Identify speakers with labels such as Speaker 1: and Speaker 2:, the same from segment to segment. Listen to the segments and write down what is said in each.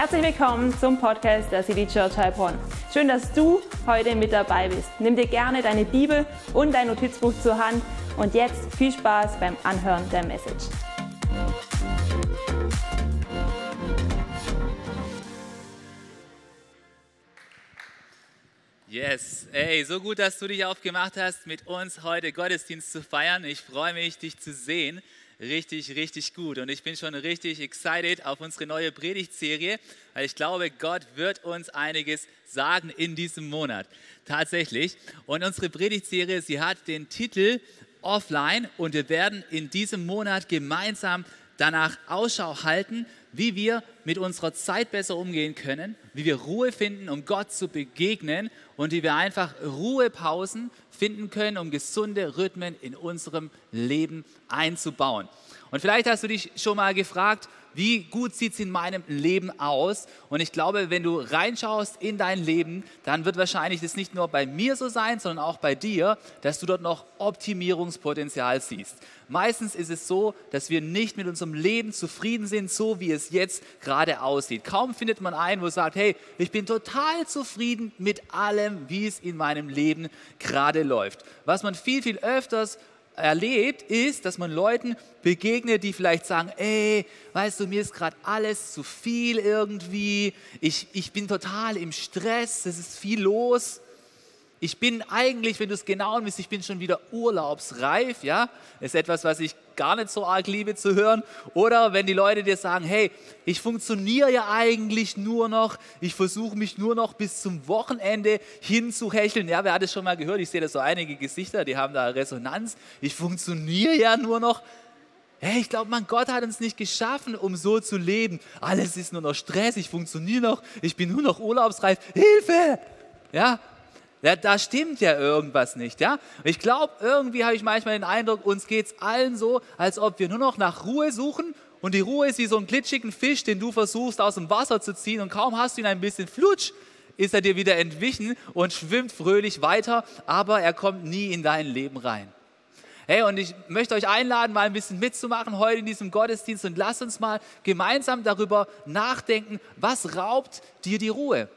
Speaker 1: Herzlich willkommen zum Podcast der City Church Heilbronn. Schön, dass du heute mit dabei bist. Nimm dir gerne deine Bibel und dein Notizbuch zur Hand und jetzt viel Spaß beim Anhören der Message.
Speaker 2: Yes, ey, so gut, dass du dich aufgemacht hast, mit uns heute Gottesdienst zu feiern. Ich freue mich, dich zu sehen richtig, richtig gut. Und ich bin schon richtig excited auf unsere neue Predigtserie, weil ich glaube, Gott wird uns einiges sagen in diesem Monat. Tatsächlich. Und unsere Predigtserie, sie hat den Titel Offline und wir werden in diesem Monat gemeinsam danach Ausschau halten, wie wir mit unserer Zeit besser umgehen können, wie wir Ruhe finden, um Gott zu begegnen und wie wir einfach Ruhepausen finden können, um gesunde Rhythmen in unserem Leben einzubauen. Und vielleicht hast du dich schon mal gefragt, wie gut sieht es in meinem Leben aus? Und ich glaube, wenn du reinschaust in dein Leben, dann wird wahrscheinlich das nicht nur bei mir so sein, sondern auch bei dir, dass du dort noch Optimierungspotenzial siehst. Meistens ist es so, dass wir nicht mit unserem Leben zufrieden sind, so wie es jetzt gerade aussieht. Kaum findet man einen, wo sagt, hey, ich bin total zufrieden mit allem, wie es in meinem Leben gerade läuft. Was man viel, viel öfters erlebt, ist, dass man Leuten begegnet, die vielleicht sagen, ey, weißt du, mir ist gerade alles zu viel irgendwie, ich, ich bin total im Stress, es ist viel los. Ich bin eigentlich, wenn du es genau nimmst, ich bin schon wieder urlaubsreif, ja. Ist etwas, was ich gar nicht so arg liebe zu hören. Oder wenn die Leute dir sagen, hey, ich funktioniere ja eigentlich nur noch, ich versuche mich nur noch bis zum Wochenende hinzuhecheln. Ja, wer hat es schon mal gehört? Ich sehe da so einige Gesichter, die haben da Resonanz. Ich funktioniere ja nur noch. Hey, ich glaube, mein Gott hat uns nicht geschaffen, um so zu leben. Alles ist nur noch Stress, ich funktioniere noch, ich bin nur noch urlaubsreif. Hilfe! Ja, ja, da stimmt ja irgendwas nicht, ja. Ich glaube, irgendwie habe ich manchmal den Eindruck, uns geht es allen so, als ob wir nur noch nach Ruhe suchen und die Ruhe ist wie so ein glitschigen Fisch, den du versuchst aus dem Wasser zu ziehen und kaum hast du ihn ein bisschen flutsch, ist er dir wieder entwichen und schwimmt fröhlich weiter, aber er kommt nie in dein Leben rein. Hey, und ich möchte euch einladen, mal ein bisschen mitzumachen heute in diesem Gottesdienst und lasst uns mal gemeinsam darüber nachdenken, was raubt dir die Ruhe?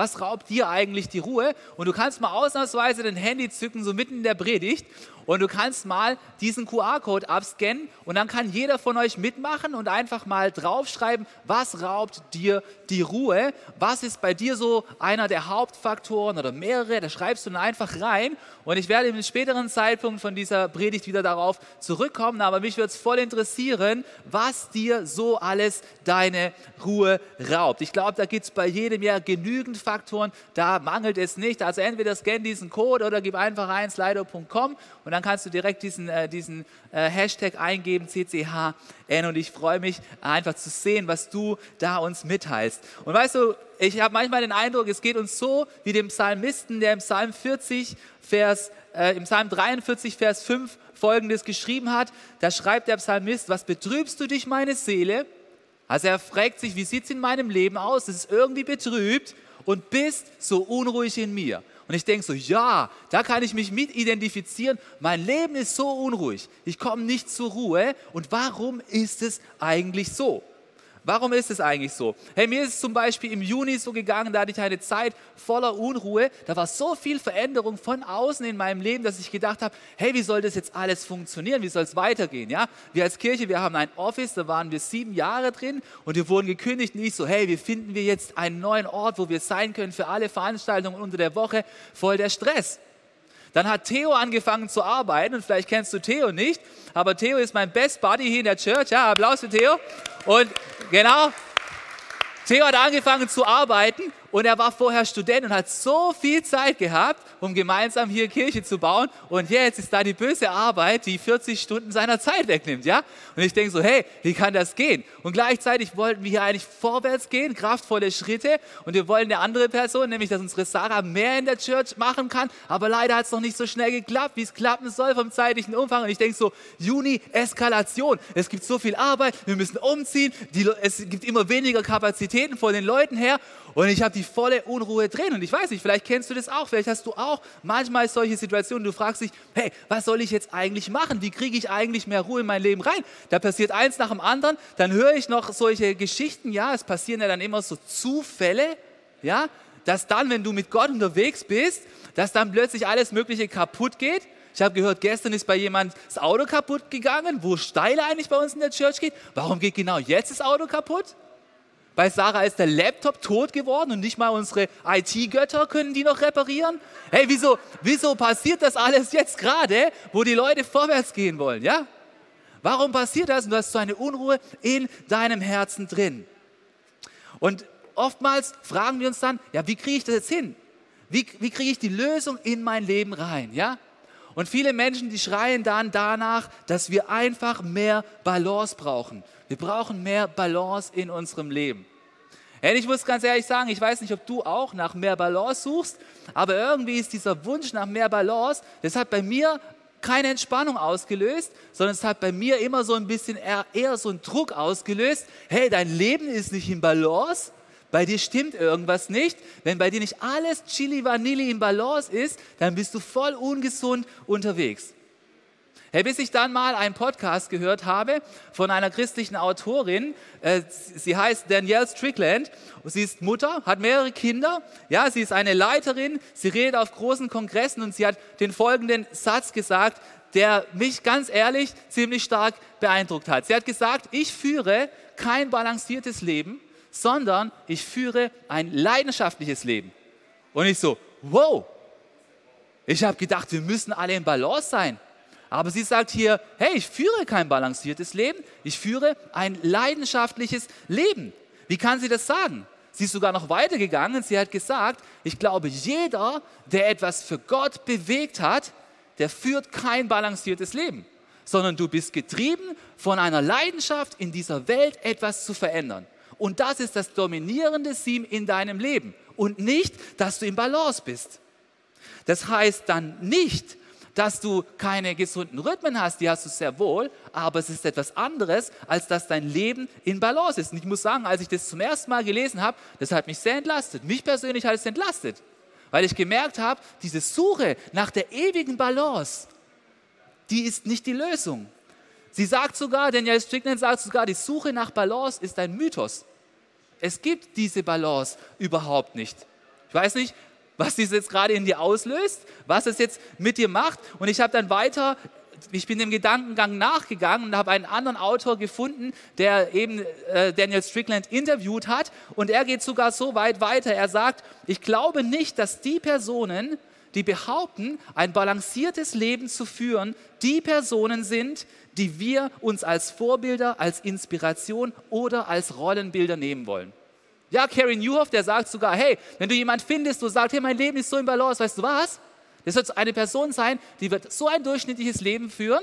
Speaker 2: Was raubt dir eigentlich die Ruhe? Und du kannst mal ausnahmsweise dein Handy zücken, so mitten in der Predigt, und du kannst mal diesen QR-Code abscannen und dann kann jeder von euch mitmachen und einfach mal draufschreiben, was raubt dir die Ruhe? Was ist bei dir so einer der Hauptfaktoren oder mehrere? Da schreibst du dann einfach rein und ich werde im späteren Zeitpunkt von dieser Predigt wieder darauf zurückkommen, aber mich würde es voll interessieren, was dir so alles deine Ruhe raubt. Ich glaube, da gibt es bei jedem ja genügend Faktoren, da mangelt es nicht. Also entweder scan diesen Code oder gib einfach rein slido.com und dann kannst du direkt diesen, äh, diesen äh, Hashtag eingeben, CCHN. Und ich freue mich einfach zu sehen, was du da uns mitteilst. Und weißt du, ich habe manchmal den Eindruck, es geht uns so wie dem Psalmisten, der im Psalm 40, Vers, äh, im Psalm 43, Vers 5 folgendes geschrieben hat. Da schreibt der Psalmist, was betrübst du dich, meine Seele? Also er fragt sich, wie sieht es in meinem Leben aus? Es ist irgendwie betrübt und bist so unruhig in mir. Und ich denke so, ja, da kann ich mich mit identifizieren. Mein Leben ist so unruhig. Ich komme nicht zur Ruhe. Und warum ist es eigentlich so? Warum ist es eigentlich so? Hey, mir ist es zum Beispiel im Juni so gegangen, da hatte ich eine Zeit voller Unruhe. Da war so viel Veränderung von außen in meinem Leben, dass ich gedacht habe, hey, wie soll das jetzt alles funktionieren? Wie soll es weitergehen? Ja? Wir als Kirche, wir haben ein Office, da waren wir sieben Jahre drin und wir wurden gekündigt. Nicht so, hey, wie finden wir jetzt einen neuen Ort, wo wir sein können für alle Veranstaltungen unter der Woche? Voll der Stress. Dann hat Theo angefangen zu arbeiten und vielleicht kennst du Theo nicht, aber Theo ist mein Best Buddy hier in der Church. Ja, Applaus für Theo. Und genau, Theo hat angefangen zu arbeiten und er war vorher Student und hat so viel Zeit gehabt, um gemeinsam hier Kirche zu bauen. Und jetzt ist da die böse Arbeit, die 40 Stunden seiner Zeit wegnimmt, ja? Und ich denke so, hey, wie kann das gehen? Und gleichzeitig wollten wir hier eigentlich vorwärts gehen, kraftvolle Schritte. Und wir wollen eine andere Person, nämlich, dass unsere Sarah mehr in der Church machen kann. Aber leider hat es noch nicht so schnell geklappt, wie es klappen soll vom zeitlichen Umfang. Und ich denke so, Juni, Eskalation. Es gibt so viel Arbeit, wir müssen umziehen. Die, es gibt immer weniger Kapazitäten von den Leuten her. Und ich habe die volle Unruhe drin. Und ich weiß nicht, vielleicht kennst du das auch, vielleicht hast du auch manchmal solche Situationen, du fragst dich, hey, was soll ich jetzt eigentlich machen? Wie kriege ich eigentlich mehr Ruhe in mein Leben rein? Da passiert eins nach dem anderen, dann höre ich noch solche Geschichten, ja, es passieren ja dann immer so Zufälle, ja, dass dann, wenn du mit Gott unterwegs bist, dass dann plötzlich alles Mögliche kaputt geht. Ich habe gehört, gestern ist bei jemand das Auto kaputt gegangen, wo Steile eigentlich bei uns in der Church geht. Warum geht genau jetzt das Auto kaputt? Bei Sarah ist der Laptop tot geworden und nicht mal unsere IT-Götter können die noch reparieren. Hey, wieso, wieso passiert das alles jetzt gerade, wo die Leute vorwärts gehen wollen, ja? Warum passiert das? Und du hast so eine Unruhe in deinem Herzen drin. Und oftmals fragen wir uns dann, ja, wie kriege ich das jetzt hin? Wie, wie kriege ich die Lösung in mein Leben rein, ja? Und viele Menschen, die schreien dann danach, dass wir einfach mehr Balance brauchen. Wir brauchen mehr Balance in unserem Leben. Und ich muss ganz ehrlich sagen, ich weiß nicht, ob du auch nach mehr Balance suchst, aber irgendwie ist dieser Wunsch nach mehr Balance, das hat bei mir keine Entspannung ausgelöst, sondern es hat bei mir immer so ein bisschen eher, eher so einen Druck ausgelöst. Hey, dein Leben ist nicht in Balance, bei dir stimmt irgendwas nicht. Wenn bei dir nicht alles Chili Vanilli in Balance ist, dann bist du voll ungesund unterwegs. Hey, bis ich dann mal einen Podcast gehört habe von einer christlichen Autorin, äh, sie heißt Danielle Strickland, sie ist Mutter, hat mehrere Kinder, ja, sie ist eine Leiterin, sie redet auf großen Kongressen und sie hat den folgenden Satz gesagt, der mich ganz ehrlich ziemlich stark beeindruckt hat. Sie hat gesagt, ich führe kein balanciertes Leben, sondern ich führe ein leidenschaftliches Leben. Und ich so, wow, ich habe gedacht, wir müssen alle in Balance sein. Aber sie sagt hier, hey, ich führe kein balanciertes Leben, ich führe ein leidenschaftliches Leben. Wie kann sie das sagen? Sie ist sogar noch weitergegangen. Sie hat gesagt, ich glaube, jeder, der etwas für Gott bewegt hat, der führt kein balanciertes Leben, sondern du bist getrieben von einer Leidenschaft, in dieser Welt etwas zu verändern. Und das ist das dominierende Theme in deinem Leben und nicht, dass du im Balance bist. Das heißt dann nicht, dass du keine gesunden Rhythmen hast, die hast du sehr wohl, aber es ist etwas anderes, als dass dein Leben in Balance ist. Und ich muss sagen, als ich das zum ersten Mal gelesen habe, das hat mich sehr entlastet. Mich persönlich hat es entlastet, weil ich gemerkt habe, diese Suche nach der ewigen Balance, die ist nicht die Lösung. Sie sagt sogar, Daniel Strickland sagt sogar, die Suche nach Balance ist ein Mythos. Es gibt diese Balance überhaupt nicht. Ich weiß nicht, was dies jetzt gerade in dir auslöst, was es jetzt mit dir macht. Und ich habe dann weiter, ich bin dem Gedankengang nachgegangen und habe einen anderen Autor gefunden, der eben äh, Daniel Strickland interviewt hat. Und er geht sogar so weit weiter. Er sagt, ich glaube nicht, dass die Personen, die behaupten, ein balanciertes Leben zu führen, die Personen sind, die wir uns als Vorbilder, als Inspiration oder als Rollenbilder nehmen wollen. Ja, Carrie Newhoff, der sagt sogar, hey, wenn du jemanden findest, du sagst, hey, mein Leben ist so im Balance, weißt du was? Das wird eine Person sein, die wird so ein durchschnittliches Leben führen,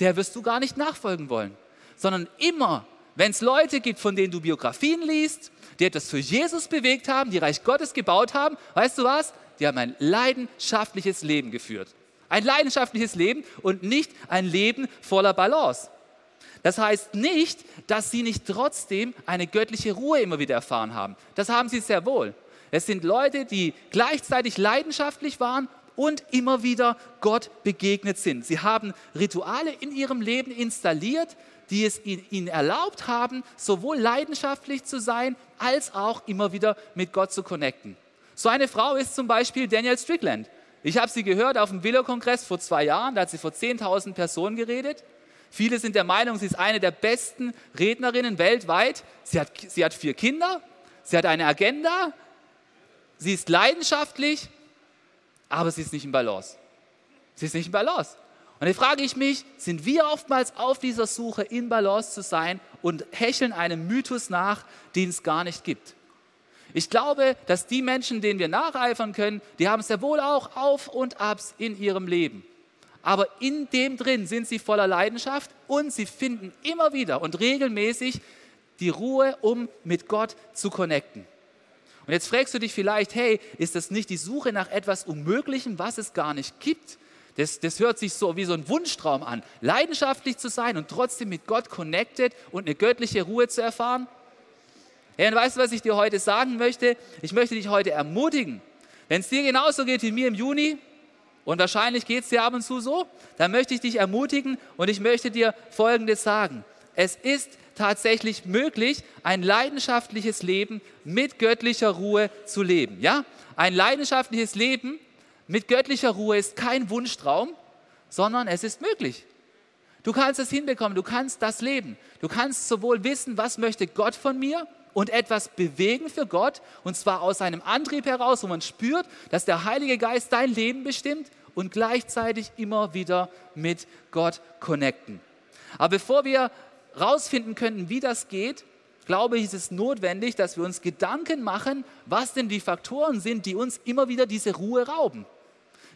Speaker 2: der wirst du gar nicht nachfolgen wollen. Sondern immer, wenn es Leute gibt, von denen du Biografien liest, die etwas für Jesus bewegt haben, die Reich Gottes gebaut haben, weißt du was? Die haben ein leidenschaftliches Leben geführt. Ein leidenschaftliches Leben und nicht ein Leben voller Balance. Das heißt nicht, dass sie nicht trotzdem eine göttliche Ruhe immer wieder erfahren haben. Das haben sie sehr wohl. Es sind Leute, die gleichzeitig leidenschaftlich waren und immer wieder Gott begegnet sind. Sie haben Rituale in ihrem Leben installiert, die es ihnen erlaubt haben, sowohl leidenschaftlich zu sein, als auch immer wieder mit Gott zu connecten. So eine Frau ist zum Beispiel Daniel Strickland. Ich habe sie gehört auf dem Willow-Kongress vor zwei Jahren, da hat sie vor 10.000 Personen geredet. Viele sind der Meinung, sie ist eine der besten Rednerinnen weltweit. Sie hat, sie hat vier Kinder, sie hat eine Agenda, sie ist leidenschaftlich, aber sie ist nicht in Balance. Sie ist nicht in Balance. Und dann frage ich mich, sind wir oftmals auf dieser Suche, in Balance zu sein und hecheln einem Mythos nach, den es gar nicht gibt? Ich glaube, dass die Menschen, denen wir nacheifern können, die haben sehr wohl auch Auf und Abs in ihrem Leben aber in dem drin sind sie voller Leidenschaft und sie finden immer wieder und regelmäßig die Ruhe, um mit Gott zu connecten. Und jetzt fragst du dich vielleicht, hey, ist das nicht die Suche nach etwas Unmöglichem, was es gar nicht gibt? Das, das hört sich so wie so ein Wunschtraum an, leidenschaftlich zu sein und trotzdem mit Gott connected und eine göttliche Ruhe zu erfahren. Hey, und weißt du, was ich dir heute sagen möchte? Ich möchte dich heute ermutigen. Wenn es dir genauso geht wie mir im Juni, und wahrscheinlich geht es dir ab und zu so, dann möchte ich dich ermutigen und ich möchte dir Folgendes sagen. Es ist tatsächlich möglich, ein leidenschaftliches Leben mit göttlicher Ruhe zu leben. Ja? Ein leidenschaftliches Leben mit göttlicher Ruhe ist kein Wunschtraum, sondern es ist möglich. Du kannst es hinbekommen, du kannst das leben. Du kannst sowohl wissen, was möchte Gott von mir und etwas bewegen für Gott, und zwar aus einem Antrieb heraus, wo man spürt, dass der Heilige Geist dein Leben bestimmt und gleichzeitig immer wieder mit Gott connecten. Aber bevor wir rausfinden könnten, wie das geht, glaube ich, ist es notwendig, dass wir uns Gedanken machen, was denn die Faktoren sind, die uns immer wieder diese Ruhe rauben.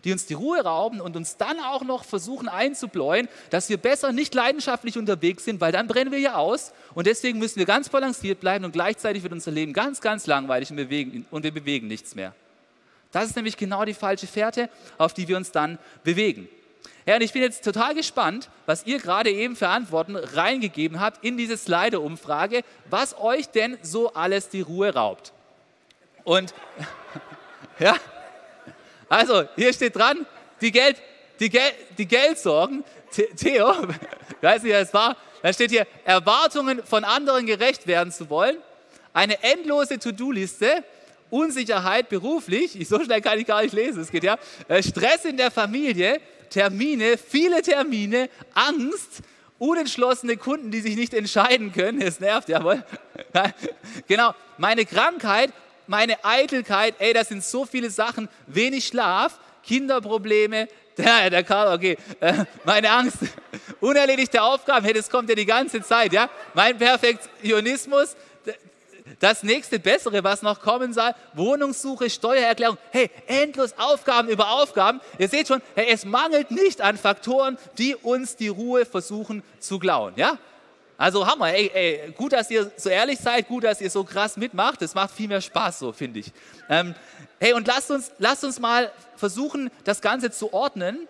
Speaker 2: Die uns die Ruhe rauben und uns dann auch noch versuchen einzubläuen, dass wir besser nicht leidenschaftlich unterwegs sind, weil dann brennen wir ja aus. Und deswegen müssen wir ganz balanciert bleiben und gleichzeitig wird unser Leben ganz, ganz langweilig und, bewegen, und wir bewegen nichts mehr. Das ist nämlich genau die falsche Fährte, auf die wir uns dann bewegen. Ja, und ich bin jetzt total gespannt, was ihr gerade eben für Antworten reingegeben habt in diese Slider-Umfrage, was euch denn so alles die Ruhe raubt. Und ja, also hier steht dran, die, Geld, die, Gel, die Geldsorgen, Theo, weiß nicht, wer es war, da steht hier, Erwartungen von anderen gerecht werden zu wollen, eine endlose To-Do-Liste, Unsicherheit beruflich, ich, so schnell kann ich gar nicht lesen, es geht ja, äh, Stress in der Familie, Termine, viele Termine, Angst, unentschlossene Kunden, die sich nicht entscheiden können, es nervt, jawohl. genau, meine Krankheit, meine Eitelkeit, ey, das sind so viele Sachen, wenig Schlaf, Kinderprobleme, der, der Karl, okay, äh, meine Angst, unerledigte Aufgaben, hey, das kommt ja die ganze Zeit, ja, mein Perfektionismus, das nächste Bessere, was noch kommen soll, Wohnungssuche, Steuererklärung, hey, endlos Aufgaben über Aufgaben. Ihr seht schon, hey, es mangelt nicht an Faktoren, die uns die Ruhe versuchen zu klauen, ja? Also Hammer, ey, ey, gut, dass ihr so ehrlich seid, gut, dass ihr so krass mitmacht, das macht viel mehr Spaß so, finde ich. Ähm, hey, und lasst uns, lasst uns mal versuchen, das Ganze zu ordnen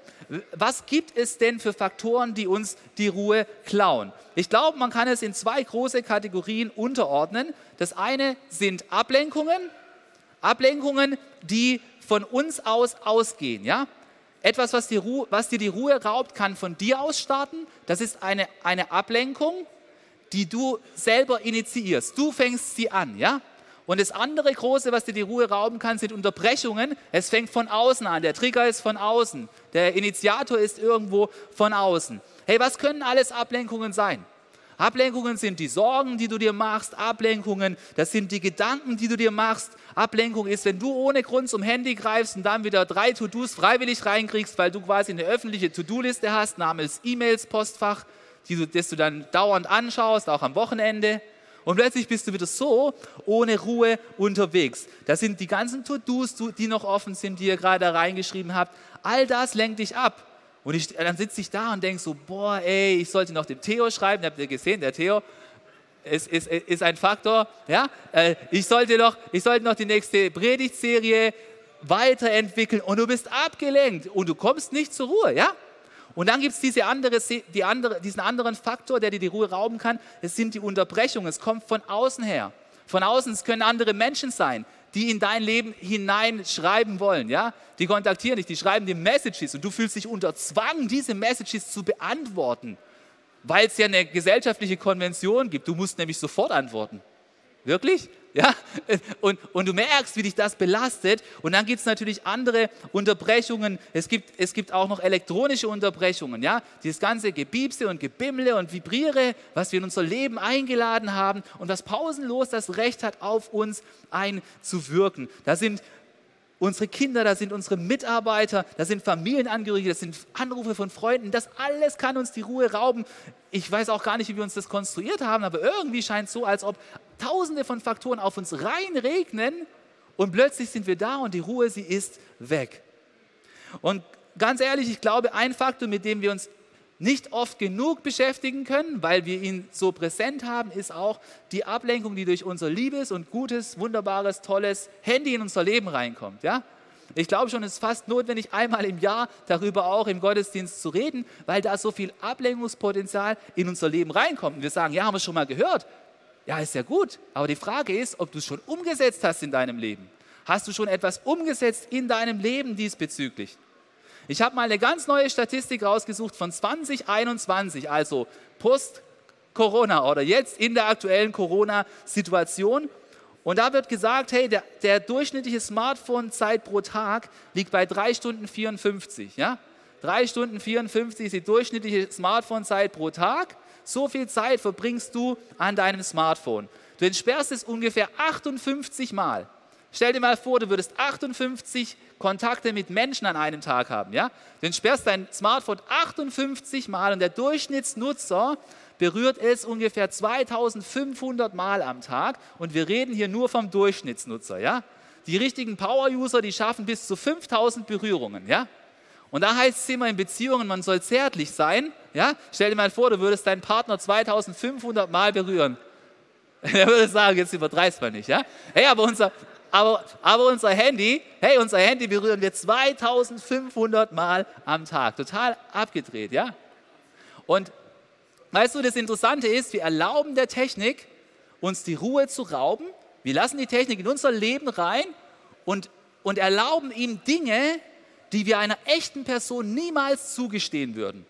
Speaker 2: was gibt es denn für Faktoren, die uns die Ruhe klauen? Ich glaube, man kann es in zwei große Kategorien unterordnen. Das eine sind Ablenkungen, Ablenkungen, die von uns aus ausgehen. Ja? Etwas, was, Ruhe, was dir die Ruhe raubt, kann von dir aus starten. Das ist eine, eine Ablenkung, die du selber initiierst. Du fängst sie an. Ja? Und das andere große, was dir die Ruhe rauben kann, sind Unterbrechungen. Es fängt von außen an. Der Trigger ist von außen. Der Initiator ist irgendwo von außen. Hey, was können alles Ablenkungen sein? Ablenkungen sind die Sorgen, die du dir machst. Ablenkungen, das sind die Gedanken, die du dir machst. Ablenkung ist, wenn du ohne Grund zum Handy greifst und dann wieder drei To-Dos freiwillig reinkriegst, weil du quasi eine öffentliche To-Do-Liste hast, namens E-Mails, Postfach, die du, das du dann dauernd anschaust, auch am Wochenende. Und plötzlich bist du wieder so ohne Ruhe unterwegs. Das sind die ganzen To-Dos, die noch offen sind, die ihr gerade reingeschrieben habt. All das lenkt dich ab. Und ich, dann sitze ich da und denke so, boah, ey, ich sollte noch dem Theo schreiben. Habt ihr gesehen, der Theo ist, ist, ist ein Faktor. Ja? Äh, ich, sollte noch, ich sollte noch die nächste Predigtserie weiterentwickeln und du bist abgelenkt und du kommst nicht zur Ruhe. Ja? Und dann gibt es diese andere, die andere, diesen anderen Faktor, der dir die Ruhe rauben kann. Es sind die Unterbrechungen. Es kommt von außen her. Von außen, es können andere Menschen sein, die in dein Leben hineinschreiben wollen. Ja? Die kontaktieren dich, die schreiben dir Messages und du fühlst dich unter Zwang, diese Messages zu beantworten, weil es ja eine gesellschaftliche Konvention gibt. Du musst nämlich sofort antworten. Wirklich? Ja? Und, und du merkst, wie dich das belastet. Und dann gibt es natürlich andere Unterbrechungen. Es gibt, es gibt auch noch elektronische Unterbrechungen. Ja? Dieses ganze Gebiebse und Gebimmle und Vibriere, was wir in unser Leben eingeladen haben und was pausenlos das Recht hat, auf uns einzuwirken. Da sind unsere Kinder, da sind unsere Mitarbeiter, da sind Familienangehörige, das sind Anrufe von Freunden. Das alles kann uns die Ruhe rauben. Ich weiß auch gar nicht, wie wir uns das konstruiert haben, aber irgendwie scheint es so, als ob tausende von Faktoren auf uns reinregnen und plötzlich sind wir da und die Ruhe, sie ist weg. Und ganz ehrlich, ich glaube, ein Faktor, mit dem wir uns nicht oft genug beschäftigen können, weil wir ihn so präsent haben, ist auch die Ablenkung, die durch unser liebes und gutes, wunderbares, tolles Handy in unser Leben reinkommt. Ja? Ich glaube schon, es ist fast notwendig, einmal im Jahr darüber auch im Gottesdienst zu reden, weil da so viel Ablenkungspotenzial in unser Leben reinkommt. Und wir sagen, ja, haben wir schon mal gehört. Ja, ist ja gut, aber die Frage ist, ob du es schon umgesetzt hast in deinem Leben. Hast du schon etwas umgesetzt in deinem Leben diesbezüglich? Ich habe mal eine ganz neue Statistik rausgesucht von 2021, also post-Corona oder jetzt in der aktuellen Corona-Situation. Und da wird gesagt, hey, der, der durchschnittliche Smartphone-Zeit pro Tag liegt bei 3 Stunden 54. Ja? 3 Stunden 54 ist die durchschnittliche Smartphone-Zeit pro Tag. So viel Zeit verbringst du an deinem Smartphone. Du entsperrst es ungefähr 58 Mal. Stell dir mal vor, du würdest 58 Kontakte mit Menschen an einem Tag haben. Ja? Du entsperrst dein Smartphone 58 Mal und der Durchschnittsnutzer berührt es ungefähr 2500 Mal am Tag und wir reden hier nur vom Durchschnittsnutzer. Ja? Die richtigen Power-User, die schaffen bis zu 5000 Berührungen. Ja? Und da heißt es immer in Beziehungen, man soll zärtlich sein. Ja? Stell dir mal vor, du würdest deinen Partner 2500 Mal berühren. Er würde sagen, jetzt übertreibst mal nicht. Ja? Hey, aber unser, aber, aber unser Handy, hey, unser Handy berühren wir 2500 Mal am Tag. Total abgedreht, ja? Und weißt du, das Interessante ist, wir erlauben der Technik, uns die Ruhe zu rauben. Wir lassen die Technik in unser Leben rein und, und erlauben ihm Dinge, die wir einer echten Person niemals zugestehen würden.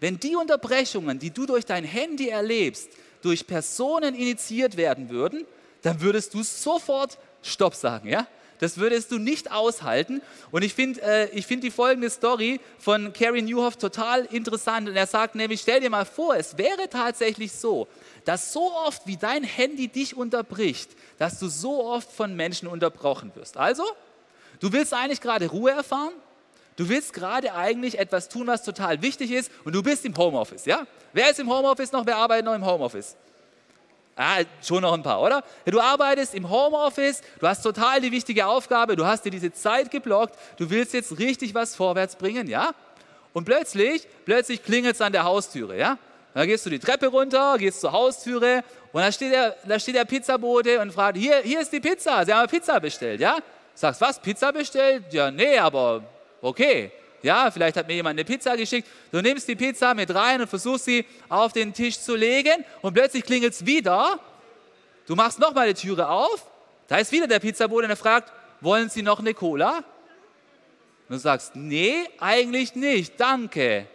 Speaker 2: Wenn die Unterbrechungen, die du durch dein Handy erlebst, durch Personen initiiert werden würden, dann würdest du sofort Stopp sagen, ja? Das würdest du nicht aushalten. Und ich finde äh, find die folgende Story von Carrie Newhoff total interessant. Und er sagt nämlich, stell dir mal vor, es wäre tatsächlich so, dass so oft wie dein Handy dich unterbricht, dass du so oft von Menschen unterbrochen wirst. Also, du willst eigentlich gerade Ruhe erfahren, Du willst gerade eigentlich etwas tun, was total wichtig ist und du bist im Homeoffice, ja? Wer ist im Homeoffice noch? Wer arbeitet noch im Homeoffice? Ah, schon noch ein paar, oder? Du arbeitest im Homeoffice, du hast total die wichtige Aufgabe, du hast dir diese Zeit geblockt, du willst jetzt richtig was vorwärts bringen, ja? Und plötzlich, plötzlich klingelt es an der Haustüre, ja? Dann gehst du die Treppe runter, gehst zur Haustüre und da steht der, da steht der Pizzabote und fragt, hier, hier ist die Pizza, Sie haben Pizza bestellt, ja? Sagst, was, Pizza bestellt? Ja, nee, aber okay. Ja, vielleicht hat mir jemand eine Pizza geschickt. Du nimmst die Pizza mit rein und versuchst sie auf den Tisch zu legen und plötzlich klingelt es wieder. Du machst nochmal die Türe auf. Da ist wieder der Pizzabote und er fragt, wollen Sie noch eine Cola? Und du sagst, nee, eigentlich nicht, danke.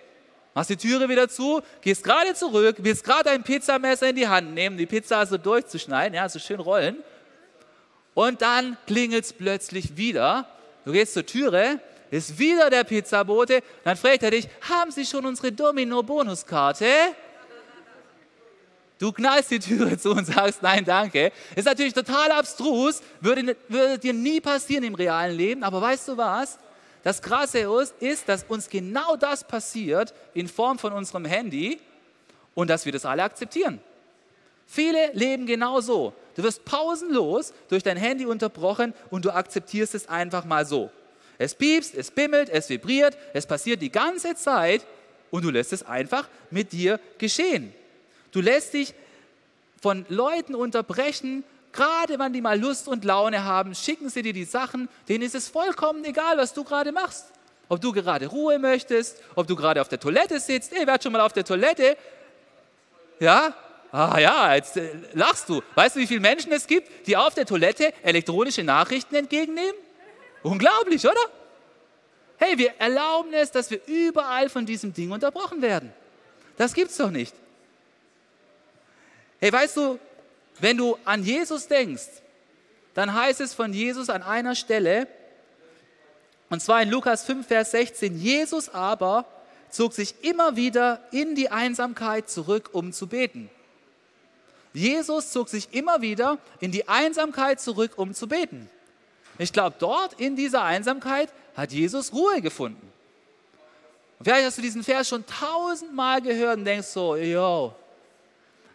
Speaker 2: Machst die Türe wieder zu, gehst gerade zurück, willst gerade ein Pizzamesser in die Hand nehmen, die Pizza so durchzuschneiden, ja, so schön rollen. Und dann klingelt es plötzlich wieder. Du gehst zur Türe ist wieder der Pizzabote. Dann fragt er dich, haben Sie schon unsere Domino-Bonuskarte? Du knallst die Türe zu und sagst, nein, danke. Ist natürlich total abstrus, würde, würde dir nie passieren im realen Leben, aber weißt du was? Das Krasse ist, dass uns genau das passiert in Form von unserem Handy und dass wir das alle akzeptieren. Viele leben genau so. Du wirst pausenlos durch dein Handy unterbrochen und du akzeptierst es einfach mal so. Es piepst, es bimmelt, es vibriert, es passiert die ganze Zeit und du lässt es einfach mit dir geschehen. Du lässt dich von Leuten unterbrechen, gerade wenn die mal Lust und Laune haben, schicken sie dir die Sachen, denen ist es vollkommen egal, was du gerade machst. Ob du gerade Ruhe möchtest, ob du gerade auf der Toilette sitzt. Ey, wer schon mal auf der Toilette? Ja? Ah ja, jetzt äh, lachst du. Weißt du, wie viele Menschen es gibt, die auf der Toilette elektronische Nachrichten entgegennehmen? Unglaublich, oder? Hey, wir erlauben es, dass wir überall von diesem Ding unterbrochen werden. Das gibt's doch nicht. Hey, weißt du, wenn du an Jesus denkst, dann heißt es von Jesus an einer Stelle, und zwar in Lukas 5, Vers 16, Jesus aber zog sich immer wieder in die Einsamkeit zurück, um zu beten. Jesus zog sich immer wieder in die Einsamkeit zurück, um zu beten. Ich glaube, dort in dieser Einsamkeit hat Jesus Ruhe gefunden. Und vielleicht hast du diesen Vers schon tausendmal gehört und denkst so, yo.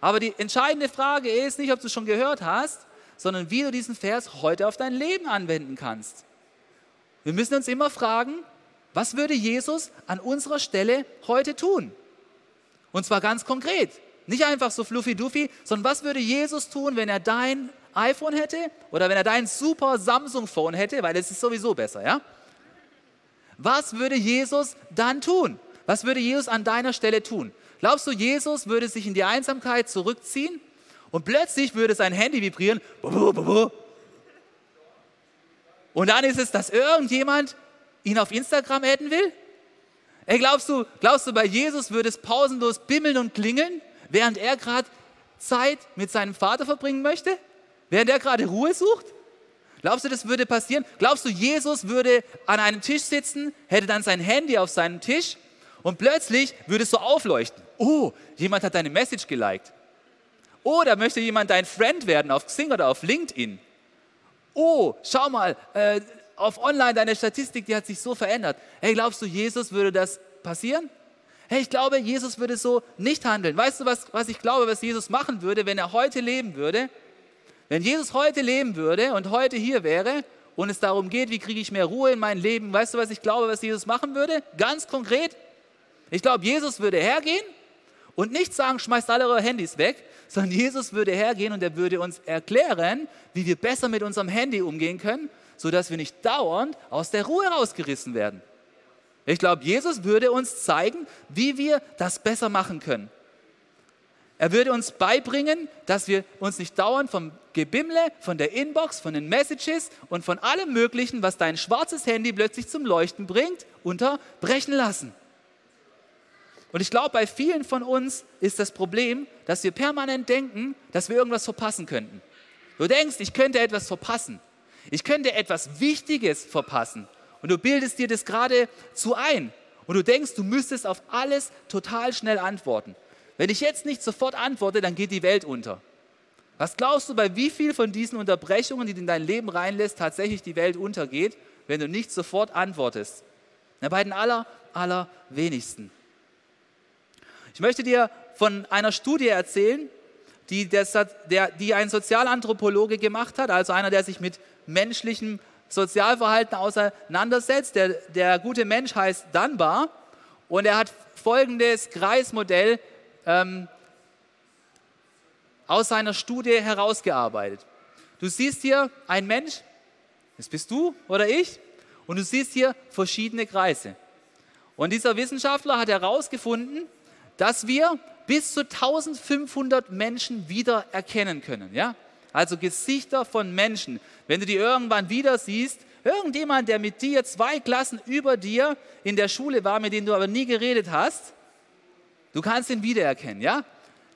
Speaker 2: Aber die entscheidende Frage ist nicht, ob du es schon gehört hast, sondern wie du diesen Vers heute auf dein Leben anwenden kannst. Wir müssen uns immer fragen, was würde Jesus an unserer Stelle heute tun? Und zwar ganz konkret. Nicht einfach so fluffy-duffy, sondern was würde Jesus tun, wenn er dein iPhone hätte oder wenn er dein super Samsung-Phone hätte, weil es ist sowieso besser, ja? Was würde Jesus dann tun? Was würde Jesus an deiner Stelle tun? Glaubst du, Jesus würde sich in die Einsamkeit zurückziehen Und plötzlich würde sein Handy vibrieren. Und dann ist es, dass irgendjemand ihn auf Instagram adden will? Ey, glaubst du, glaubst du, bei Jesus würde es pausenlos bimmeln und klingeln, während er gerade Zeit mit seinem Vater verbringen möchte? Während er gerade Ruhe sucht? Glaubst du, das würde passieren? Glaubst du, Jesus würde an einem Tisch sitzen, hätte dann sein Handy auf seinem Tisch und plötzlich würde es so aufleuchten? Oh, jemand hat deine Message geliked. Oh, da möchte jemand dein Friend werden auf Xing oder auf LinkedIn. Oh, schau mal, äh, auf online deine Statistik, die hat sich so verändert. Hey, glaubst du, Jesus würde das passieren? Hey, ich glaube, Jesus würde so nicht handeln. Weißt du, was, was ich glaube, was Jesus machen würde, wenn er heute leben würde? Wenn Jesus heute leben würde und heute hier wäre und es darum geht, wie kriege ich mehr Ruhe in mein Leben, weißt du, was ich glaube, was Jesus machen würde? Ganz konkret. Ich glaube, Jesus würde hergehen und nicht sagen, schmeißt alle eure Handys weg, sondern Jesus würde hergehen und er würde uns erklären, wie wir besser mit unserem Handy umgehen können, sodass wir nicht dauernd aus der Ruhe rausgerissen werden. Ich glaube, Jesus würde uns zeigen, wie wir das besser machen können. Er würde uns beibringen, dass wir uns nicht dauernd vom Gebimmle, von der Inbox, von den Messages und von allem Möglichen, was dein schwarzes Handy plötzlich zum Leuchten bringt, unterbrechen lassen. Und ich glaube, bei vielen von uns ist das Problem, dass wir permanent denken, dass wir irgendwas verpassen könnten. Du denkst, ich könnte etwas verpassen. Ich könnte etwas Wichtiges verpassen. Und du bildest dir das gerade zu ein. Und du denkst, du müsstest auf alles total schnell antworten. Wenn ich jetzt nicht sofort antworte, dann geht die Welt unter. Was glaubst du, bei wie viel von diesen Unterbrechungen, die du in dein Leben reinlässt, tatsächlich die Welt untergeht, wenn du nicht sofort antwortest? Na, bei den aller, allerwenigsten. Ich möchte dir von einer Studie erzählen, die, der, der, die ein Sozialanthropologe gemacht hat, also einer, der sich mit menschlichem Sozialverhalten auseinandersetzt. Der, der gute Mensch heißt Dunbar und er hat folgendes Kreismodell ähm, aus seiner Studie herausgearbeitet. Du siehst hier einen Mensch, das bist du oder ich, und du siehst hier verschiedene Kreise. Und dieser Wissenschaftler hat herausgefunden, dass wir bis zu 1500 Menschen wieder erkennen können. Ja? Also Gesichter von Menschen. Wenn du die irgendwann wieder siehst, irgendjemand, der mit dir zwei Klassen über dir in der Schule war, mit dem du aber nie geredet hast, du kannst ihn wiedererkennen. Ja?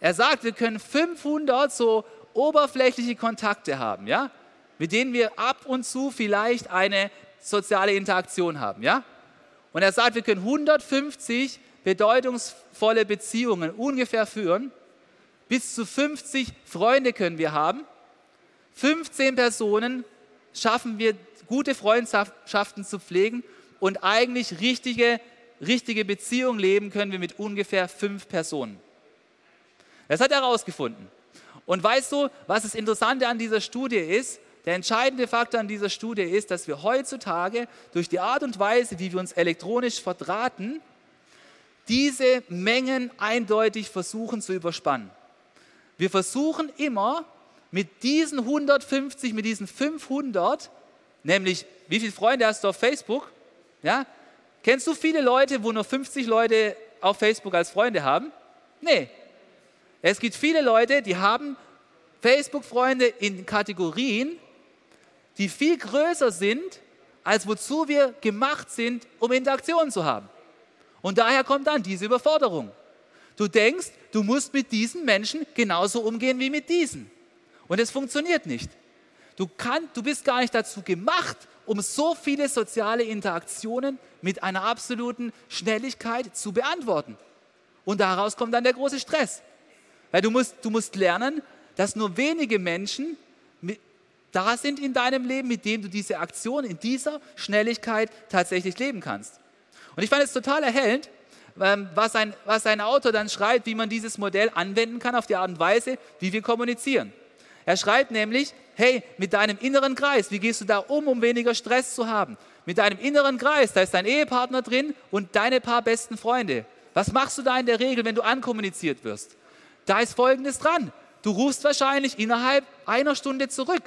Speaker 2: Er sagt, wir können 500 so oberflächliche Kontakte haben, ja? mit denen wir ab und zu vielleicht eine soziale Interaktion haben. Ja? Und er sagt, wir können 150 bedeutungsvolle Beziehungen ungefähr führen. Bis zu 50 Freunde können wir haben. 15 Personen schaffen wir, gute Freundschaften zu pflegen und eigentlich richtige, richtige Beziehungen leben können wir mit ungefähr fünf Personen. Das hat er herausgefunden. Und weißt du, was das Interessante an dieser Studie ist? Der entscheidende Faktor an dieser Studie ist, dass wir heutzutage durch die Art und Weise, wie wir uns elektronisch verdrahten, diese Mengen eindeutig versuchen zu überspannen. Wir versuchen immer mit diesen 150, mit diesen 500, nämlich wie viele Freunde hast du auf Facebook? Ja? Kennst du viele Leute, wo nur 50 Leute auf Facebook als Freunde haben? Nee. Es gibt viele Leute, die haben Facebook-Freunde in Kategorien, die viel größer sind, als wozu wir gemacht sind, um Interaktion zu haben. Und daher kommt dann diese Überforderung. Du denkst, du musst mit diesen Menschen genauso umgehen wie mit diesen. Und es funktioniert nicht. Du, kann, du bist gar nicht dazu gemacht, um so viele soziale Interaktionen mit einer absoluten Schnelligkeit zu beantworten. Und daraus kommt dann der große Stress. Weil du musst, du musst lernen, dass nur wenige Menschen mit, da sind in deinem Leben, mit denen du diese Aktion in dieser Schnelligkeit tatsächlich leben kannst. Und ich fand es total erhellend, ähm, was ein, was ein Autor dann schreibt, wie man dieses Modell anwenden kann auf die Art und Weise, wie wir kommunizieren. Er schreibt nämlich, hey, mit deinem inneren Kreis, wie gehst du da um, um weniger Stress zu haben? Mit deinem inneren Kreis, da ist dein Ehepartner drin und deine paar besten Freunde. Was machst du da in der Regel, wenn du ankommuniziert wirst? Da ist Folgendes dran. Du rufst wahrscheinlich innerhalb einer Stunde zurück.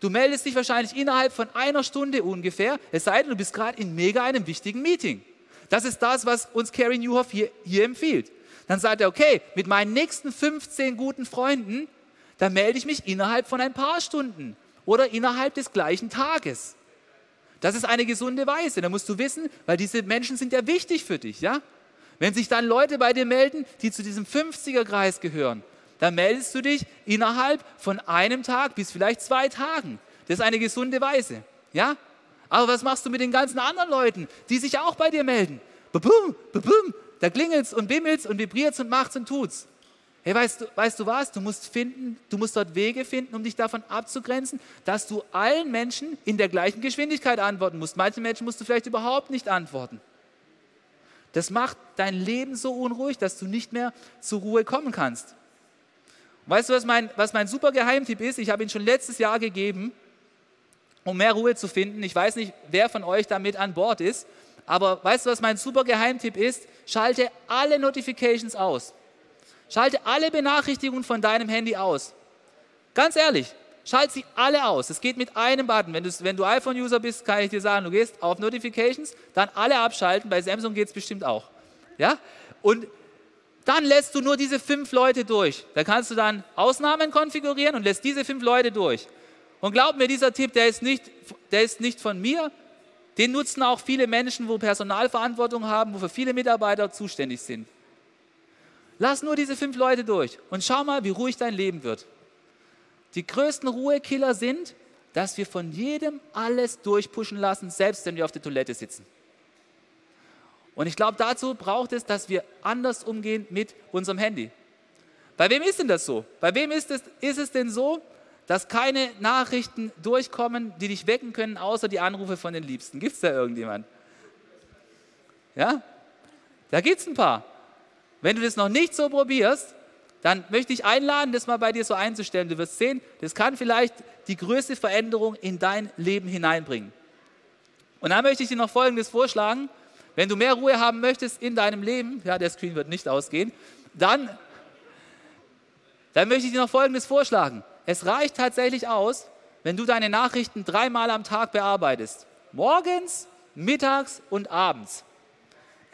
Speaker 2: Du meldest dich wahrscheinlich innerhalb von einer Stunde ungefähr, es sei denn, du bist gerade in mega einem wichtigen Meeting. Das ist das, was uns Carrie Newhoff hier, hier empfiehlt. Dann sagt er, okay, mit meinen nächsten 15 guten Freunden dann melde ich mich innerhalb von ein paar Stunden oder innerhalb des gleichen Tages. Das ist eine gesunde Weise. Da musst du wissen, weil diese Menschen sind ja wichtig für dich, ja? Wenn sich dann Leute bei dir melden, die zu diesem 50er-Kreis gehören, dann meldest du dich innerhalb von einem Tag bis vielleicht zwei Tagen. Das ist eine gesunde Weise, ja? Aber was machst du mit den ganzen anderen Leuten, die sich auch bei dir melden? Bubum, bubum, da klingelt's und bimmelt's und vibriert's und macht's und tut's. Hey, weißt du, weißt du was? Du musst finden, du musst dort Wege finden, um dich davon abzugrenzen, dass du allen Menschen in der gleichen Geschwindigkeit antworten musst. Manchen Menschen musst du vielleicht überhaupt nicht antworten. Das macht dein Leben so unruhig, dass du nicht mehr zur Ruhe kommen kannst. weißt du, was mein, was mein super Geheimtipp ist? Ich habe ihn schon letztes Jahr gegeben, um mehr Ruhe zu finden. Ich weiß nicht, wer von euch damit an Bord ist, aber weißt du, was mein super Geheimtipp ist? Schalte alle Notifications aus. Schalte alle Benachrichtigungen von deinem Handy aus. Ganz ehrlich, schalte sie alle aus. Es geht mit einem Button. Wenn du, wenn du iPhone-User bist, kann ich dir sagen, du gehst auf Notifications, dann alle abschalten. Bei Samsung geht es bestimmt auch. Ja? Und dann lässt du nur diese fünf Leute durch. Da kannst du dann Ausnahmen konfigurieren und lässt diese fünf Leute durch. Und glaub mir, dieser Tipp, der ist nicht, der ist nicht von mir. Den nutzen auch viele Menschen, wo Personalverantwortung haben, wo für viele Mitarbeiter zuständig sind. Lass nur diese fünf Leute durch und schau mal, wie ruhig dein Leben wird. Die größten Ruhekiller sind, dass wir von jedem alles durchpushen lassen, selbst wenn wir auf der Toilette sitzen. Und ich glaube, dazu braucht es, dass wir anders umgehen mit unserem Handy. Bei wem ist denn das so? Bei wem ist es, ist es denn so, dass keine Nachrichten durchkommen, die dich wecken können, außer die Anrufe von den Liebsten? Gibt es da irgendjemand? Ja? Da gibt es ein paar. Wenn du das noch nicht so probierst, dann möchte ich einladen, das mal bei dir so einzustellen. Du wirst sehen, das kann vielleicht die größte Veränderung in dein Leben hineinbringen. Und dann möchte ich dir noch Folgendes vorschlagen. Wenn du mehr Ruhe haben möchtest in deinem Leben, ja, der Screen wird nicht ausgehen, dann, dann möchte ich dir noch Folgendes vorschlagen. Es reicht tatsächlich aus, wenn du deine Nachrichten dreimal am Tag bearbeitest. Morgens, mittags und abends.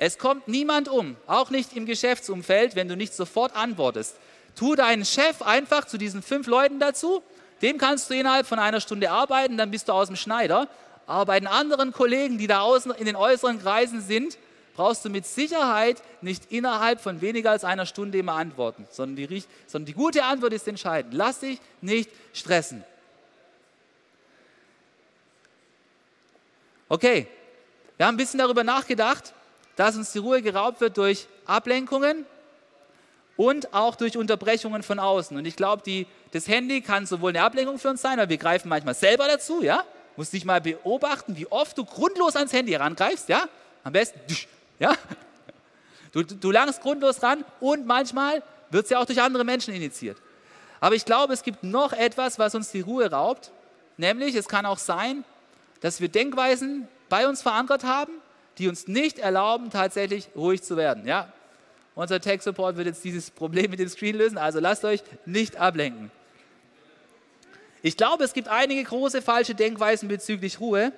Speaker 2: Es kommt niemand um, auch nicht im Geschäftsumfeld, wenn du nicht sofort antwortest. Tu deinen Chef einfach zu diesen fünf Leuten dazu, dem kannst du innerhalb von einer Stunde arbeiten, dann bist du aus dem Schneider. Aber bei den anderen Kollegen, die da außen in den äußeren Kreisen sind, brauchst du mit Sicherheit nicht innerhalb von weniger als einer Stunde immer antworten, sondern die, sondern die gute Antwort ist entscheidend. Lass dich nicht stressen. Okay, wir haben ein bisschen darüber nachgedacht, dass uns die Ruhe geraubt wird durch Ablenkungen und auch durch Unterbrechungen von außen. Und ich glaube, das Handy kann sowohl eine Ablenkung für uns sein, weil wir greifen manchmal selber dazu, ja? Musst dich mal beobachten, wie oft du grundlos ans Handy herangreifst, ja? Am besten, ja? Du, du langst grundlos ran und manchmal wird es ja auch durch andere Menschen initiiert. Aber ich glaube, es gibt noch etwas, was uns die Ruhe raubt, nämlich es kann auch sein, dass wir Denkweisen bei uns verankert haben, die uns nicht erlauben, tatsächlich ruhig zu werden. Ja? Unser Tech Support wird jetzt dieses Problem mit dem Screen lösen, also lasst euch nicht ablenken. Ich glaube, es gibt einige große falsche Denkweisen bezüglich Ruhe.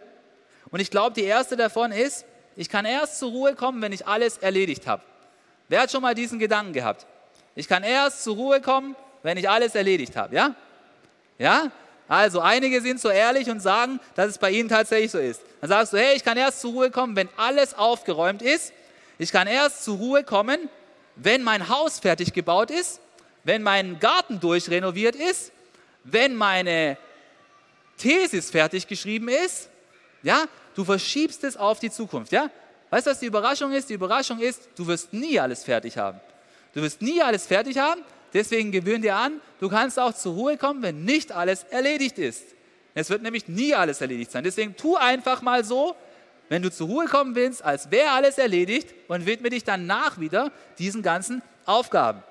Speaker 2: Und ich glaube, die erste davon ist, ich kann erst zur Ruhe kommen, wenn ich alles erledigt habe. Wer hat schon mal diesen Gedanken gehabt? Ich kann erst zur Ruhe kommen, wenn ich alles erledigt habe. Ja? Ja? Also einige sind so ehrlich und sagen, dass es bei ihnen tatsächlich so ist. Dann sagst du, hey, ich kann erst zur Ruhe kommen, wenn alles aufgeräumt ist. Ich kann erst zur Ruhe kommen, wenn mein Haus fertig gebaut ist, wenn mein Garten durchrenoviert ist, wenn meine Thesis fertig geschrieben ist. Ja, du verschiebst es auf die Zukunft. Ja, weißt du, was die Überraschung ist? Die Überraschung ist, du wirst nie alles fertig haben. Du wirst nie alles fertig haben, Deswegen gewöhn dir an, du kannst auch zur Ruhe kommen, wenn nicht alles erledigt ist. Es wird nämlich nie alles erledigt sein. Deswegen tu einfach mal so, wenn du zur Ruhe kommen willst, als wäre alles erledigt und widme dich danach wieder diesen ganzen Aufgaben.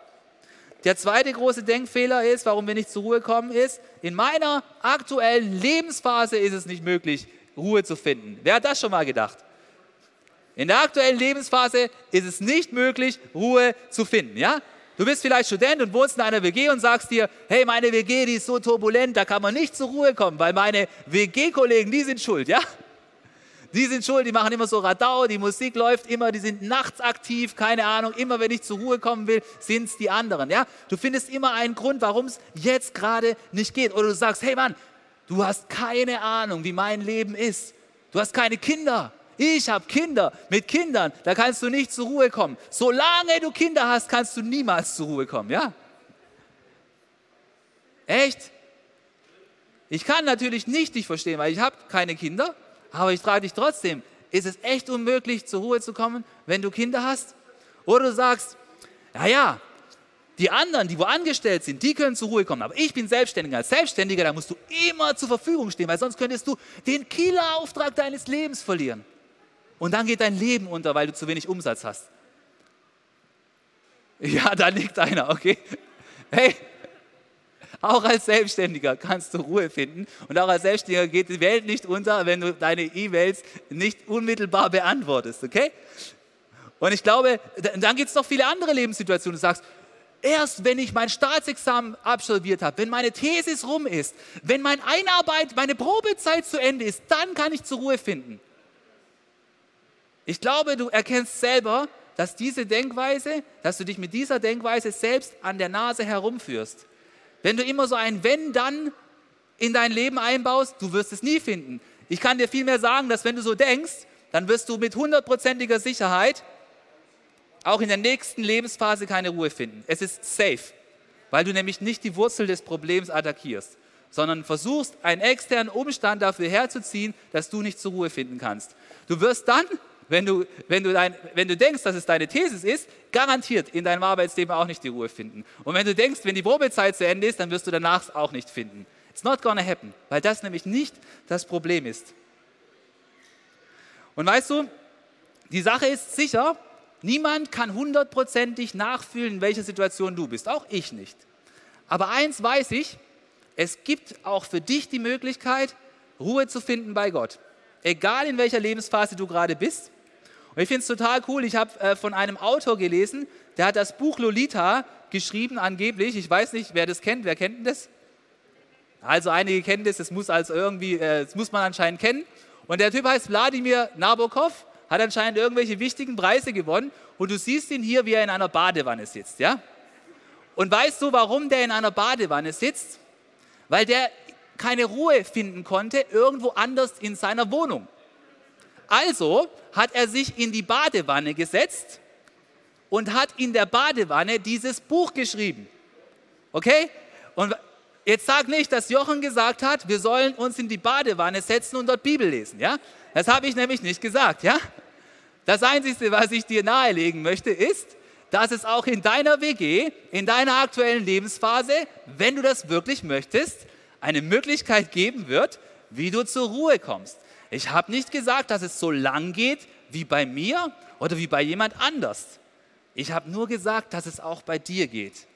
Speaker 2: Der zweite große Denkfehler ist, warum wir nicht zur Ruhe kommen, ist, in meiner aktuellen Lebensphase ist es nicht möglich, Ruhe zu finden. Wer hat das schon mal gedacht? In der aktuellen Lebensphase ist es nicht möglich, Ruhe zu finden. Ja? Du bist vielleicht Student und wohnst in einer WG und sagst dir, hey, meine WG, die ist so turbulent, da kann man nicht zur Ruhe kommen, weil meine WG-Kollegen, die sind schuld, ja? Die sind schuld, die machen immer so Radau, die Musik läuft immer, die sind nachts aktiv, keine Ahnung, immer wenn ich zur Ruhe kommen will, sind es die anderen. Ja? Du findest immer einen Grund, warum es jetzt gerade nicht geht. Oder du sagst, hey Mann, du hast keine Ahnung, wie mein Leben ist. Du hast keine Kinder. Ich habe Kinder. Mit Kindern, da kannst du nicht zur Ruhe kommen. Solange du Kinder hast, kannst du niemals zur Ruhe kommen. Ja? Echt? Ich kann natürlich nicht dich verstehen, weil ich habe keine Kinder, aber ich frage dich trotzdem, ist es echt unmöglich, zur Ruhe zu kommen, wenn du Kinder hast? Oder du sagst, naja, die anderen, die wo angestellt sind, die können zur Ruhe kommen, aber ich bin Selbstständiger. Als Selbstständiger, da musst du immer zur Verfügung stehen, weil sonst könntest du den Killerauftrag deines Lebens verlieren. Und dann geht dein Leben unter, weil du zu wenig Umsatz hast. Ja, da liegt einer, okay. Hey, auch als Selbstständiger kannst du Ruhe finden und auch als Selbstständiger geht die Welt nicht unter, wenn du deine E-Mails nicht unmittelbar beantwortest, okay? Und ich glaube, dann gibt es noch viele andere Lebenssituationen. Du sagst, erst wenn ich mein Staatsexamen absolviert habe, wenn meine Thesis rum ist, wenn meine Einarbeit, meine Probezeit zu Ende ist, dann kann ich zur Ruhe finden. Ich glaube, du erkennst selber, dass diese Denkweise, dass du dich mit dieser Denkweise selbst an der Nase herumführst. Wenn du immer so ein Wenn dann in dein Leben einbaust, du wirst es nie finden. Ich kann dir vielmehr sagen, dass wenn du so denkst, dann wirst du mit hundertprozentiger Sicherheit auch in der nächsten Lebensphase keine Ruhe finden. Es ist safe, weil du nämlich nicht die Wurzel des Problems attackierst, sondern versuchst, einen externen Umstand dafür herzuziehen, dass du nicht zur Ruhe finden kannst. Du wirst dann wenn du, wenn, du dein, wenn du denkst, dass es deine Thesis ist, garantiert in deinem Arbeitsleben auch nicht die Ruhe finden. Und wenn du denkst, wenn die Probezeit zu Ende ist, dann wirst du danach auch nicht finden. It's not gonna happen, weil das nämlich nicht das Problem ist. Und weißt du, die Sache ist sicher, niemand kann hundertprozentig nachfühlen, in welcher Situation du bist, auch ich nicht. Aber eins weiß ich, es gibt auch für dich die Möglichkeit, Ruhe zu finden bei Gott. Egal in welcher Lebensphase du gerade bist. Und ich finde es total cool, ich habe äh, von einem Autor gelesen, der hat das Buch Lolita geschrieben, angeblich. Ich weiß nicht, wer das kennt. Wer kennt das? Also einige kennen das, das muss, also irgendwie, äh, das muss man anscheinend kennen. Und der Typ heißt Wladimir Nabokov, hat anscheinend irgendwelche wichtigen Preise gewonnen. Und du siehst ihn hier, wie er in einer Badewanne sitzt. Ja? Und weißt du, warum der in einer Badewanne sitzt? Weil der keine Ruhe finden konnte, irgendwo anders in seiner Wohnung. Also hat er sich in die Badewanne gesetzt und hat in der Badewanne dieses Buch geschrieben. Okay? Und jetzt sag nicht, dass Jochen gesagt hat, wir sollen uns in die Badewanne setzen und dort Bibel lesen. Ja? Das habe ich nämlich nicht gesagt. Ja? Das Einzige, was ich dir nahelegen möchte, ist, dass es auch in deiner WG, in deiner aktuellen Lebensphase, wenn du das wirklich möchtest, eine Möglichkeit geben wird, wie du zur Ruhe kommst. Ich habe nicht gesagt, dass es so lang geht wie bei mir oder wie bei jemand anders. Ich habe nur gesagt, dass es auch bei dir geht.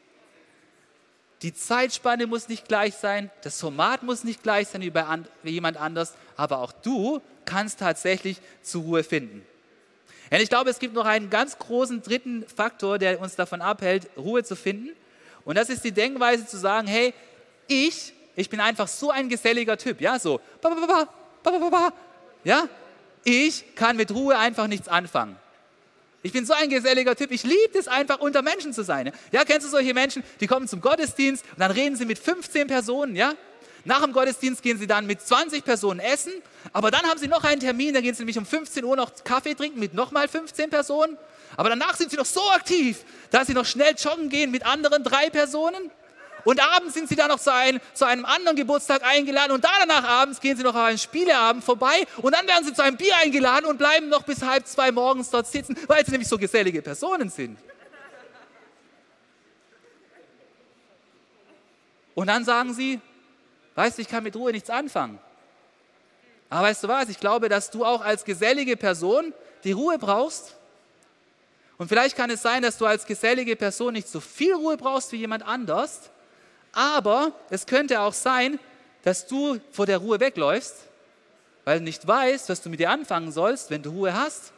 Speaker 2: Die Zeitspanne muss nicht gleich sein, das Format muss nicht gleich sein wie bei an, wie jemand anders, aber auch du kannst tatsächlich zur Ruhe finden. Und ich glaube, es gibt noch einen ganz großen dritten Faktor, der uns davon abhält, Ruhe zu finden. Und das ist die Denkweise zu sagen, hey, ich ich bin einfach so ein geselliger Typ, ja, so, ja, ich kann mit Ruhe einfach nichts anfangen. Ich bin so ein geselliger Typ. Ich liebe es einfach, unter Menschen zu sein. Ja, kennst du solche Menschen, die kommen zum Gottesdienst und dann reden sie mit 15 Personen, ja? Nach dem Gottesdienst gehen sie dann mit 20 Personen essen, aber dann haben sie noch einen Termin, da gehen sie nämlich um 15 Uhr noch Kaffee trinken mit nochmal 15 Personen. Aber danach sind sie noch so aktiv, dass sie noch schnell joggen gehen mit anderen drei Personen. Und abends sind sie dann noch zu, ein, zu einem anderen Geburtstag eingeladen und danach abends gehen sie noch auf einen Spieleabend vorbei und dann werden sie zu einem Bier eingeladen und bleiben noch bis halb zwei morgens dort sitzen, weil sie nämlich so gesellige Personen sind. Und dann sagen sie, weißt du, ich kann mit Ruhe nichts anfangen. Aber weißt du was, ich glaube, dass du auch als gesellige Person die Ruhe brauchst. Und vielleicht kann es sein, dass du als gesellige Person nicht so viel Ruhe brauchst wie jemand anders, aber es könnte auch sein, dass du vor der Ruhe wegläufst, weil du nicht weißt, was du mit dir anfangen sollst, wenn du Ruhe hast.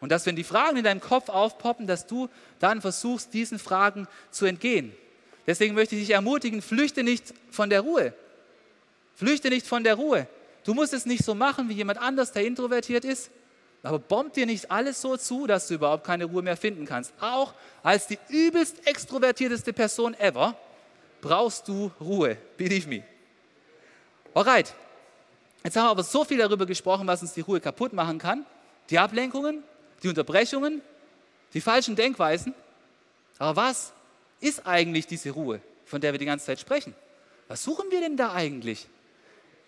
Speaker 2: Und dass, wenn die Fragen in deinem Kopf aufpoppen, dass du dann versuchst, diesen Fragen zu entgehen. Deswegen möchte ich dich ermutigen, flüchte nicht von der Ruhe. Flüchte nicht von der Ruhe. du musst es nicht so machen wie jemand anders, der introvertiert ist. Aber bombt dir nicht alles so zu, dass du überhaupt keine Ruhe mehr finden kannst. Auch als die übelst extrovertierteste Person ever brauchst du Ruhe. Believe me. Alright. Jetzt haben wir aber so viel darüber gesprochen, was uns die Ruhe kaputt machen kann. Die Ablenkungen, die Unterbrechungen, die falschen Denkweisen. Aber was ist eigentlich diese Ruhe, von der wir die ganze Zeit sprechen? Was suchen wir denn da eigentlich?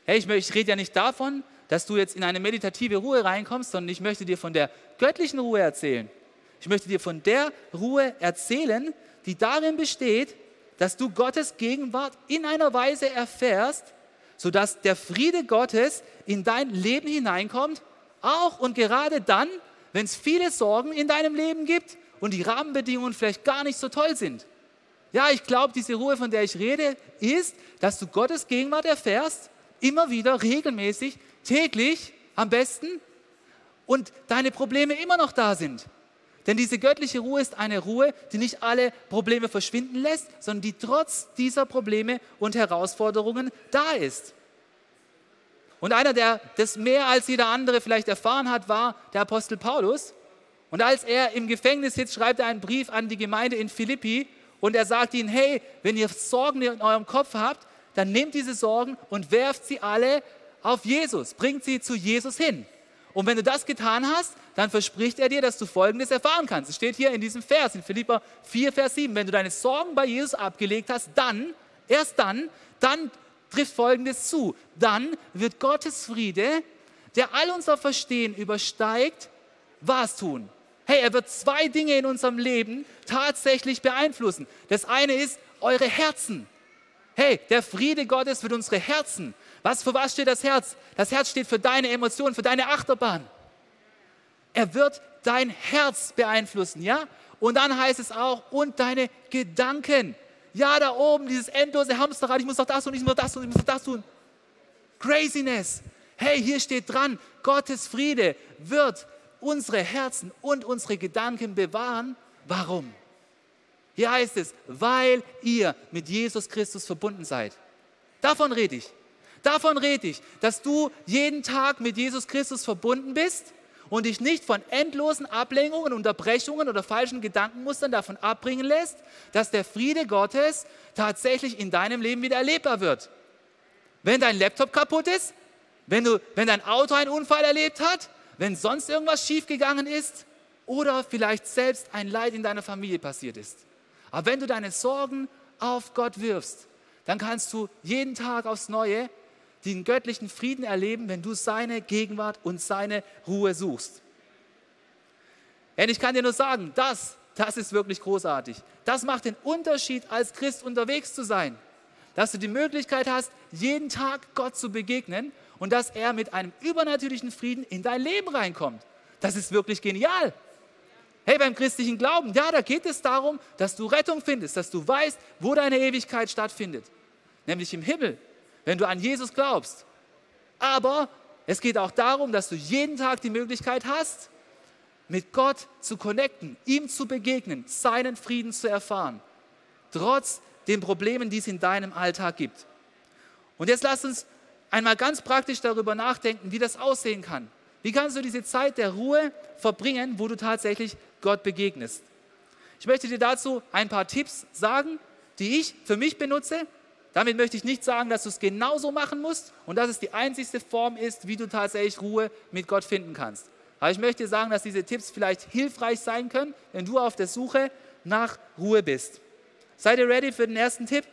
Speaker 2: Hey, ich, ich rede ja nicht davon, dass du jetzt in eine meditative Ruhe reinkommst, sondern ich möchte dir von der göttlichen Ruhe erzählen. Ich möchte dir von der Ruhe erzählen, die darin besteht, dass du Gottes Gegenwart in einer Weise erfährst, sodass der Friede Gottes in dein Leben hineinkommt, auch und gerade dann, wenn es viele Sorgen in deinem Leben gibt und die Rahmenbedingungen vielleicht gar nicht so toll sind. Ja, ich glaube, diese Ruhe, von der ich rede, ist, dass du Gottes Gegenwart erfährst, immer wieder, regelmäßig, täglich am besten und deine Probleme immer noch da sind. Denn diese göttliche Ruhe ist eine Ruhe, die nicht alle Probleme verschwinden lässt, sondern die trotz dieser Probleme und Herausforderungen da ist. Und einer, der das mehr als jeder andere vielleicht erfahren hat, war der Apostel Paulus. Und als er im Gefängnis sitzt, schreibt er einen Brief an die Gemeinde in Philippi und er sagt ihnen, hey, wenn ihr Sorgen in eurem Kopf habt, dann nehmt diese Sorgen und werft sie alle auf Jesus, bringt sie zu Jesus hin. Und wenn du das getan hast, dann verspricht er dir, dass du Folgendes erfahren kannst. Es steht hier in diesem Vers, in Philippa 4, Vers 7. Wenn du deine Sorgen bei Jesus abgelegt hast, dann, erst dann, dann trifft Folgendes zu. Dann wird Gottes Friede, der all unser Verstehen übersteigt, was tun? Hey, er wird zwei Dinge in unserem Leben tatsächlich beeinflussen. Das eine ist eure Herzen. Hey, der Friede Gottes wird unsere Herzen. Was für was steht das Herz? Das Herz steht für deine Emotionen, für deine Achterbahn. Er wird dein Herz beeinflussen, ja? Und dann heißt es auch, und deine Gedanken. Ja, da oben, dieses endlose Hamsterrad, ich muss doch das tun, ich muss doch das tun, ich muss doch das tun. Craziness. Hey, hier steht dran, Gottes Friede wird unsere Herzen und unsere Gedanken bewahren. Warum? Hier heißt es, weil ihr mit Jesus Christus verbunden seid. Davon rede ich. Davon rede ich, dass du jeden Tag mit Jesus Christus verbunden bist und dich nicht von endlosen Ablenkungen, Unterbrechungen oder falschen Gedankenmustern davon abbringen lässt, dass der Friede Gottes tatsächlich in deinem Leben wieder erlebbar wird. Wenn dein Laptop kaputt ist, wenn, du, wenn dein Auto einen Unfall erlebt hat, wenn sonst irgendwas schiefgegangen ist oder vielleicht selbst ein Leid in deiner Familie passiert ist. Aber wenn du deine Sorgen auf Gott wirfst, dann kannst du jeden Tag aufs Neue den göttlichen Frieden erleben, wenn du seine Gegenwart und seine Ruhe suchst. Und ich kann dir nur sagen, das, das ist wirklich großartig. Das macht den Unterschied, als Christ unterwegs zu sein. Dass du die Möglichkeit hast, jeden Tag Gott zu begegnen und dass er mit einem übernatürlichen Frieden in dein Leben reinkommt. Das ist wirklich genial. Hey, beim christlichen Glauben, ja, da geht es darum, dass du Rettung findest, dass du weißt, wo deine Ewigkeit stattfindet, nämlich im Himmel wenn du an Jesus glaubst. Aber es geht auch darum, dass du jeden Tag die Möglichkeit hast, mit Gott zu connecten, ihm zu begegnen, seinen Frieden zu erfahren, trotz den Problemen, die es in deinem Alltag gibt. Und jetzt lass uns einmal ganz praktisch darüber nachdenken, wie das aussehen kann. Wie kannst du diese Zeit der Ruhe verbringen, wo du tatsächlich Gott begegnest? Ich möchte dir dazu ein paar Tipps sagen, die ich für mich benutze damit möchte ich nicht sagen, dass du es genauso machen musst und dass es die einzigste Form ist, wie du tatsächlich Ruhe mit Gott finden kannst. Aber ich möchte sagen, dass diese Tipps vielleicht hilfreich sein können, wenn du auf der Suche nach Ruhe bist. Seid ihr ready für den ersten Tipp?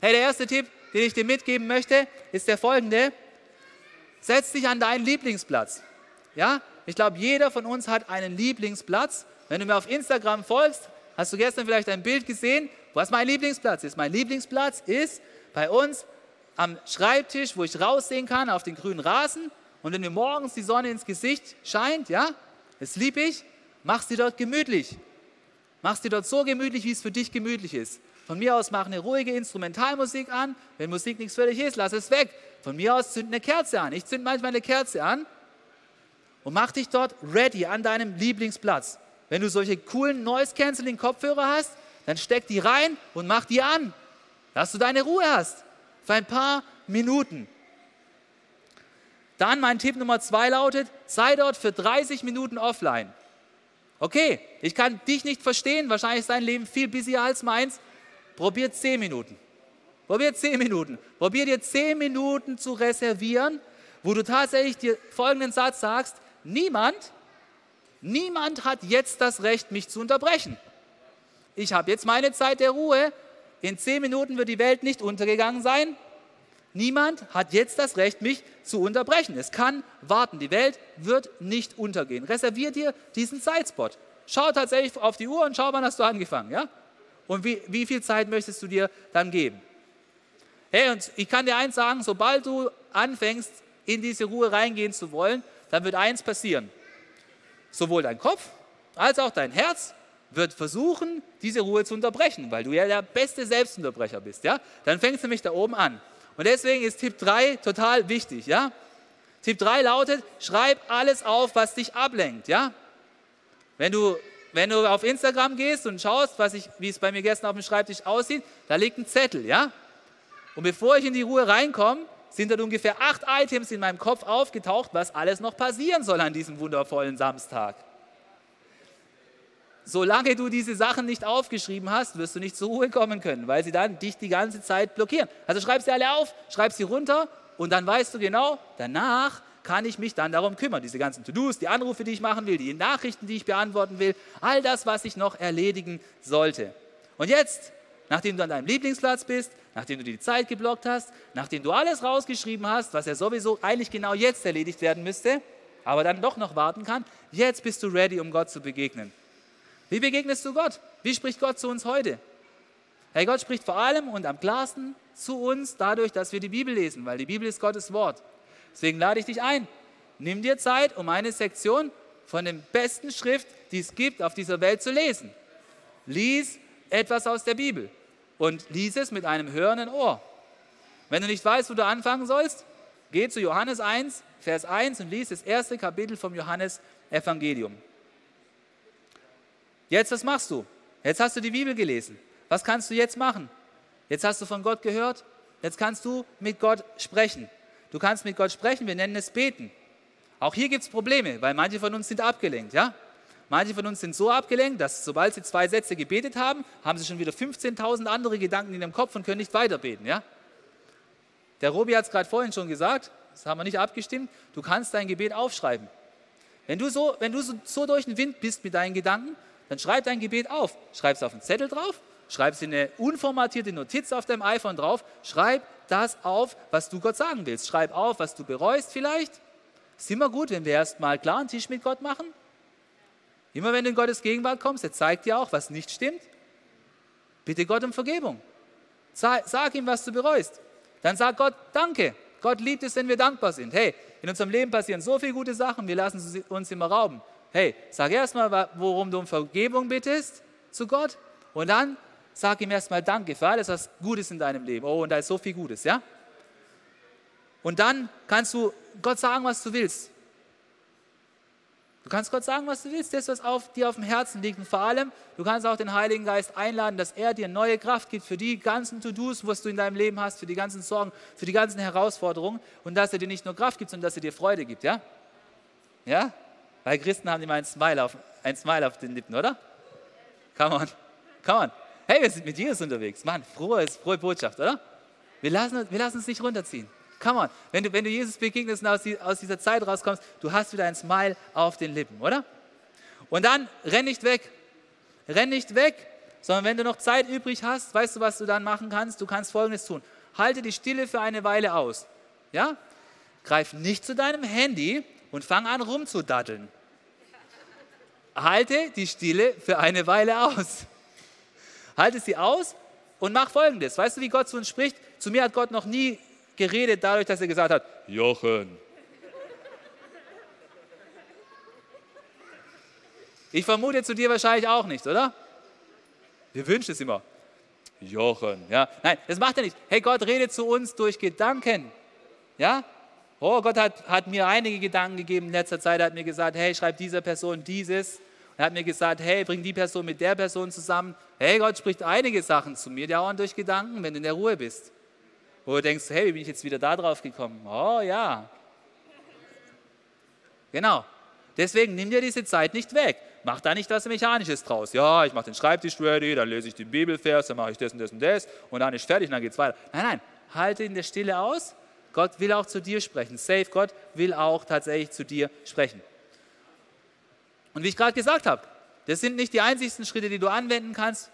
Speaker 2: Hey, der erste Tipp, den ich dir mitgeben möchte, ist der folgende. Setz dich an deinen Lieblingsplatz. Ja, ich glaube, jeder von uns hat einen Lieblingsplatz. Wenn du mir auf Instagram folgst, hast du gestern vielleicht ein Bild gesehen, was mein Lieblingsplatz ist. Mein Lieblingsplatz ist bei uns am Schreibtisch, wo ich raussehen kann auf den grünen Rasen. Und wenn mir morgens die Sonne ins Gesicht scheint, ja, das liebe ich, mach's dir dort gemütlich. Mach's dir dort so gemütlich, wie es für dich gemütlich ist. Von mir aus mach eine ruhige Instrumentalmusik an. Wenn Musik nichts für dich ist, lass es weg. Von mir aus zünd eine Kerze an. Ich zünd manchmal eine Kerze an und mach dich dort ready an deinem Lieblingsplatz. Wenn du solche coolen Noise-Canceling-Kopfhörer hast, dann steck die rein und mach die an, dass du deine Ruhe hast. Für ein paar Minuten. Dann mein Tipp Nummer zwei lautet, sei dort für 30 Minuten offline. Okay, ich kann dich nicht verstehen, wahrscheinlich ist dein Leben viel busier als meins. Probier 10 Minuten. Probier 10 Minuten. Probier dir 10 Minuten zu reservieren, wo du tatsächlich dir folgenden Satz sagst, niemand, niemand hat jetzt das Recht, mich zu unterbrechen. Ich habe jetzt meine Zeit der Ruhe. In 10 Minuten wird die Welt nicht untergegangen sein. Niemand hat jetzt das Recht, mich zu unterbrechen. Es kann warten. Die Welt wird nicht untergehen. Reservier dir diesen Zeitspot. Schau tatsächlich auf die Uhr und schau, wann hast du angefangen. Ja? Und wie, wie viel Zeit möchtest du dir dann geben? Hey, und ich kann dir eins sagen, sobald du anfängst, in diese Ruhe reingehen zu wollen, dann wird eins passieren. Sowohl dein Kopf als auch dein Herz wird versuchen, diese Ruhe zu unterbrechen, weil du ja der beste Selbstunterbrecher bist. Ja? Dann fängst du nämlich da oben an. Und deswegen ist Tipp 3 total wichtig. Ja? Tipp 3 lautet, schreib alles auf, was dich ablenkt. Ja? Wenn, du, wenn du auf Instagram gehst und schaust, was ich, wie es bei mir gestern auf dem Schreibtisch aussieht, da liegt ein Zettel. Ja? Und bevor ich in die Ruhe reinkomme, sind dort ungefähr acht Items in meinem Kopf aufgetaucht, was alles noch passieren soll an diesem wundervollen Samstag. Solange du diese Sachen nicht aufgeschrieben hast, wirst du nicht zur Ruhe kommen können, weil sie dann dich die ganze Zeit blockieren. Also schreib sie alle auf, schreib sie runter und dann weißt du genau, danach kann ich mich dann darum kümmern. Diese ganzen To-Dos, die Anrufe, die ich machen will, die Nachrichten, die ich beantworten will, all das, was ich noch erledigen sollte. Und jetzt, nachdem du an deinem Lieblingsplatz bist, nachdem du die Zeit geblockt hast, nachdem du alles rausgeschrieben hast, was ja sowieso eigentlich genau jetzt erledigt werden müsste, aber dann doch noch warten kann, jetzt bist du ready, um Gott zu begegnen. Wie begegnest du Gott? Wie spricht Gott zu uns heute? Hey, Gott spricht vor allem und am klarsten zu uns dadurch, dass wir die Bibel lesen, weil die Bibel ist Gottes Wort. Deswegen lade ich dich ein. Nimm dir Zeit, um eine Sektion von den besten Schrift, die es gibt, auf dieser Welt zu lesen. Lies etwas aus der Bibel und lies es mit einem hörenden Ohr. Wenn du nicht weißt, wo du anfangen sollst, geh zu Johannes 1, Vers 1 und lies das erste Kapitel vom Johannes Evangelium. Jetzt, was machst du? Jetzt hast du die Bibel gelesen. Was kannst du jetzt machen? Jetzt hast du von Gott gehört. Jetzt kannst du mit Gott sprechen. Du kannst mit Gott sprechen, wir nennen es beten. Auch hier gibt es Probleme, weil manche von uns sind abgelenkt. Ja? Manche von uns sind so abgelenkt, dass sobald sie zwei Sätze gebetet haben, haben sie schon wieder 15.000 andere Gedanken in ihrem Kopf und können nicht weiter beten. Ja? Der Robi hat es gerade vorhin schon gesagt, das haben wir nicht abgestimmt, du kannst dein Gebet aufschreiben. Wenn du so, wenn du so, so durch den Wind bist mit deinen Gedanken, dann schreib dein Gebet auf. Schreib es auf einen Zettel drauf, schreib es in eine unformatierte Notiz auf deinem iPhone drauf, schreib das auf, was du Gott sagen willst. Schreib auf, was du bereust vielleicht. Ist immer gut, wenn wir erstmal klar einen Tisch mit Gott machen. Immer wenn du in Gottes Gegenwart kommst, er zeigt dir auch, was nicht stimmt. Bitte Gott um Vergebung. Sag, ihm, was du bereust. Dann sag Gott Danke. Gott liebt es, wenn wir dankbar sind. Hey, in unserem Leben passieren so viele gute Sachen, wir lassen uns immer rauben. Hey, sag erstmal, worum du um Vergebung bittest zu Gott und dann sag ihm erstmal Danke für alles, was Gutes in deinem Leben. Oh, und da ist so viel Gutes, ja? Und dann kannst du Gott sagen, was du willst. Du kannst Gott sagen, was du willst, das, was auf dir auf dem Herzen liegt. Und vor allem, du kannst auch den Heiligen Geist einladen, dass er dir neue Kraft gibt für die ganzen To-Dos, was du in deinem Leben hast, für die ganzen Sorgen, für die ganzen Herausforderungen. Und dass er dir nicht nur Kraft gibt, sondern dass er dir Freude gibt, ja? Ja? Weil Christen haben immer ein Smile auf, ein Smile auf den Lippen, oder? Come on, come on. Hey, wir sind mit Jesus unterwegs. Mann, frohe, frohe Botschaft, oder? Wir lassen, wir lassen uns nicht runterziehen. Come on. Wenn du, wenn du Jesus begegnest und aus, die, aus dieser Zeit rauskommst, du hast wieder ein Smile auf den Lippen, oder? Und dann renn nicht weg. Renn nicht weg, sondern wenn du noch Zeit übrig hast, weißt du, was du dann machen kannst? Du kannst Folgendes tun. Halte die Stille für eine Weile aus. Ja? Greif nicht zu deinem Handy und fang an rumzudatteln halte die Stille für eine Weile aus. Halte sie aus und mach folgendes. Weißt du, wie Gott zu uns spricht? Zu mir hat Gott noch nie geredet dadurch, dass er gesagt hat, Jochen. Ich vermute zu dir wahrscheinlich auch nicht, oder? Wir wünschen es immer. Jochen, ja. Nein, das macht er nicht. Hey, Gott redet zu uns durch Gedanken. Ja? Oh, Gott hat, hat mir einige Gedanken gegeben in letzter Zeit. Er hat mir gesagt, hey, schreib dieser Person dieses. Er hat mir gesagt, hey, bring die Person mit der Person zusammen. Hey, Gott spricht einige Sachen zu mir, die dauern durch Gedanken, wenn du in der Ruhe bist. Wo du denkst, hey, wie bin ich jetzt wieder da drauf gekommen? Oh ja. Genau. Deswegen nimm dir diese Zeit nicht weg. Mach da nicht was Mechanisches draus. Ja, ich mache den Schreibtisch ready, dann lese ich den Bibelvers, dann mache ich das und das und das und dann ist fertig und dann geht es weiter. Nein, nein, halte in der Stille aus. Gott will auch zu dir sprechen. Safe, Gott will auch tatsächlich zu dir sprechen. Und wie ich gerade gesagt habe, das sind nicht die einzigsten Schritte, die du anwenden kannst.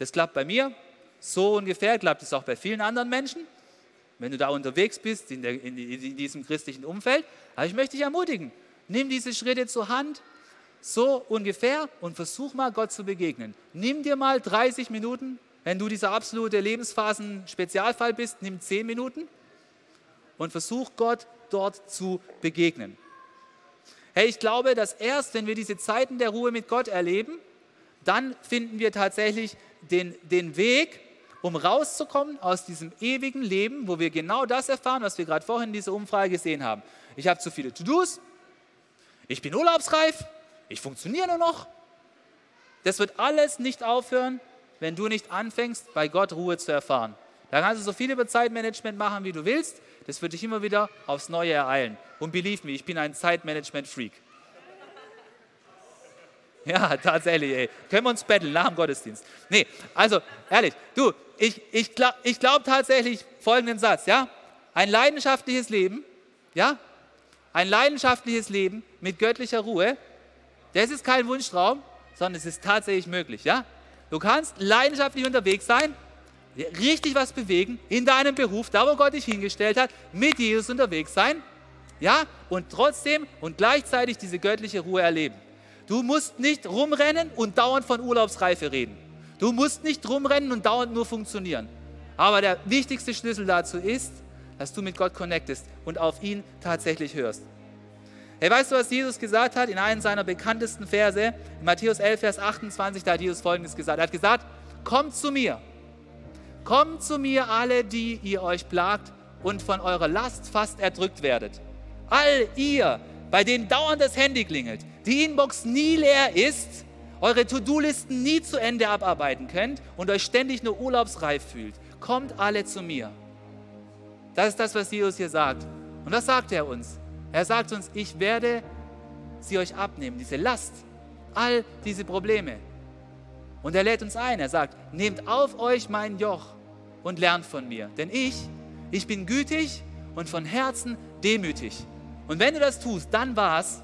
Speaker 2: Das klappt bei mir. So ungefähr klappt es auch bei vielen anderen Menschen, wenn du da unterwegs bist in, der, in, in diesem christlichen Umfeld. Aber ich möchte dich ermutigen, nimm diese Schritte zur Hand, so ungefähr, und versuch mal Gott zu begegnen. Nimm dir mal 30 Minuten, wenn du dieser absolute Lebensphasen-Spezialfall bist, nimm 10 Minuten und versuch Gott dort zu begegnen. Hey, ich glaube, dass erst, wenn wir diese Zeiten der Ruhe mit Gott erleben, dann finden wir tatsächlich den, den Weg, um rauszukommen aus diesem ewigen Leben, wo wir genau das erfahren, was wir gerade vorhin in dieser Umfrage gesehen haben. Ich habe zu viele To-Dos, ich bin urlaubsreif, ich funktioniere nur noch. Das wird alles nicht aufhören, wenn du nicht anfängst, bei Gott Ruhe zu erfahren. Da kannst du so viel über Zeitmanagement machen, wie du willst. Das wird dich immer wieder aufs Neue ereilen. Und believe me, ich bin ein Zeitmanagement-Freak. Ja, tatsächlich, ey. Können wir uns betteln nach dem Gottesdienst? Nee, also, ehrlich, du, ich, ich glaube ich glaub tatsächlich folgenden Satz, ja? Ein leidenschaftliches Leben, ja? Ein leidenschaftliches Leben mit göttlicher Ruhe, das ist kein Wunschtraum, sondern es ist tatsächlich möglich, ja? Du kannst leidenschaftlich unterwegs sein, richtig was bewegen in deinem Beruf, da wo Gott dich hingestellt hat, mit Jesus unterwegs sein, ja, und trotzdem und gleichzeitig diese göttliche Ruhe erleben. Du musst nicht rumrennen und dauernd von Urlaubsreife reden. Du musst nicht rumrennen und dauernd nur funktionieren. Aber der wichtigste Schlüssel dazu ist, dass du mit Gott connectest und auf ihn tatsächlich hörst. Hey, weißt du, was Jesus gesagt hat in einem seiner bekanntesten Verse? In Matthäus 11, Vers 28, da hat Jesus Folgendes gesagt. Er hat gesagt, kommt zu mir Kommt zu mir alle, die ihr euch plagt und von eurer Last fast erdrückt werdet. All ihr, bei denen dauernd das Handy klingelt, die Inbox nie leer ist, eure To-Do-Listen nie zu Ende abarbeiten könnt und euch ständig nur urlaubsreif fühlt, kommt alle zu mir. Das ist das, was Jesus hier sagt. Und das sagt er uns. Er sagt uns, ich werde sie euch abnehmen, diese Last, all diese Probleme. Und er lädt uns ein, er sagt, nehmt auf euch mein Joch und lernt von mir. Denn ich, ich bin gütig und von Herzen demütig. Und wenn du das tust, dann war's,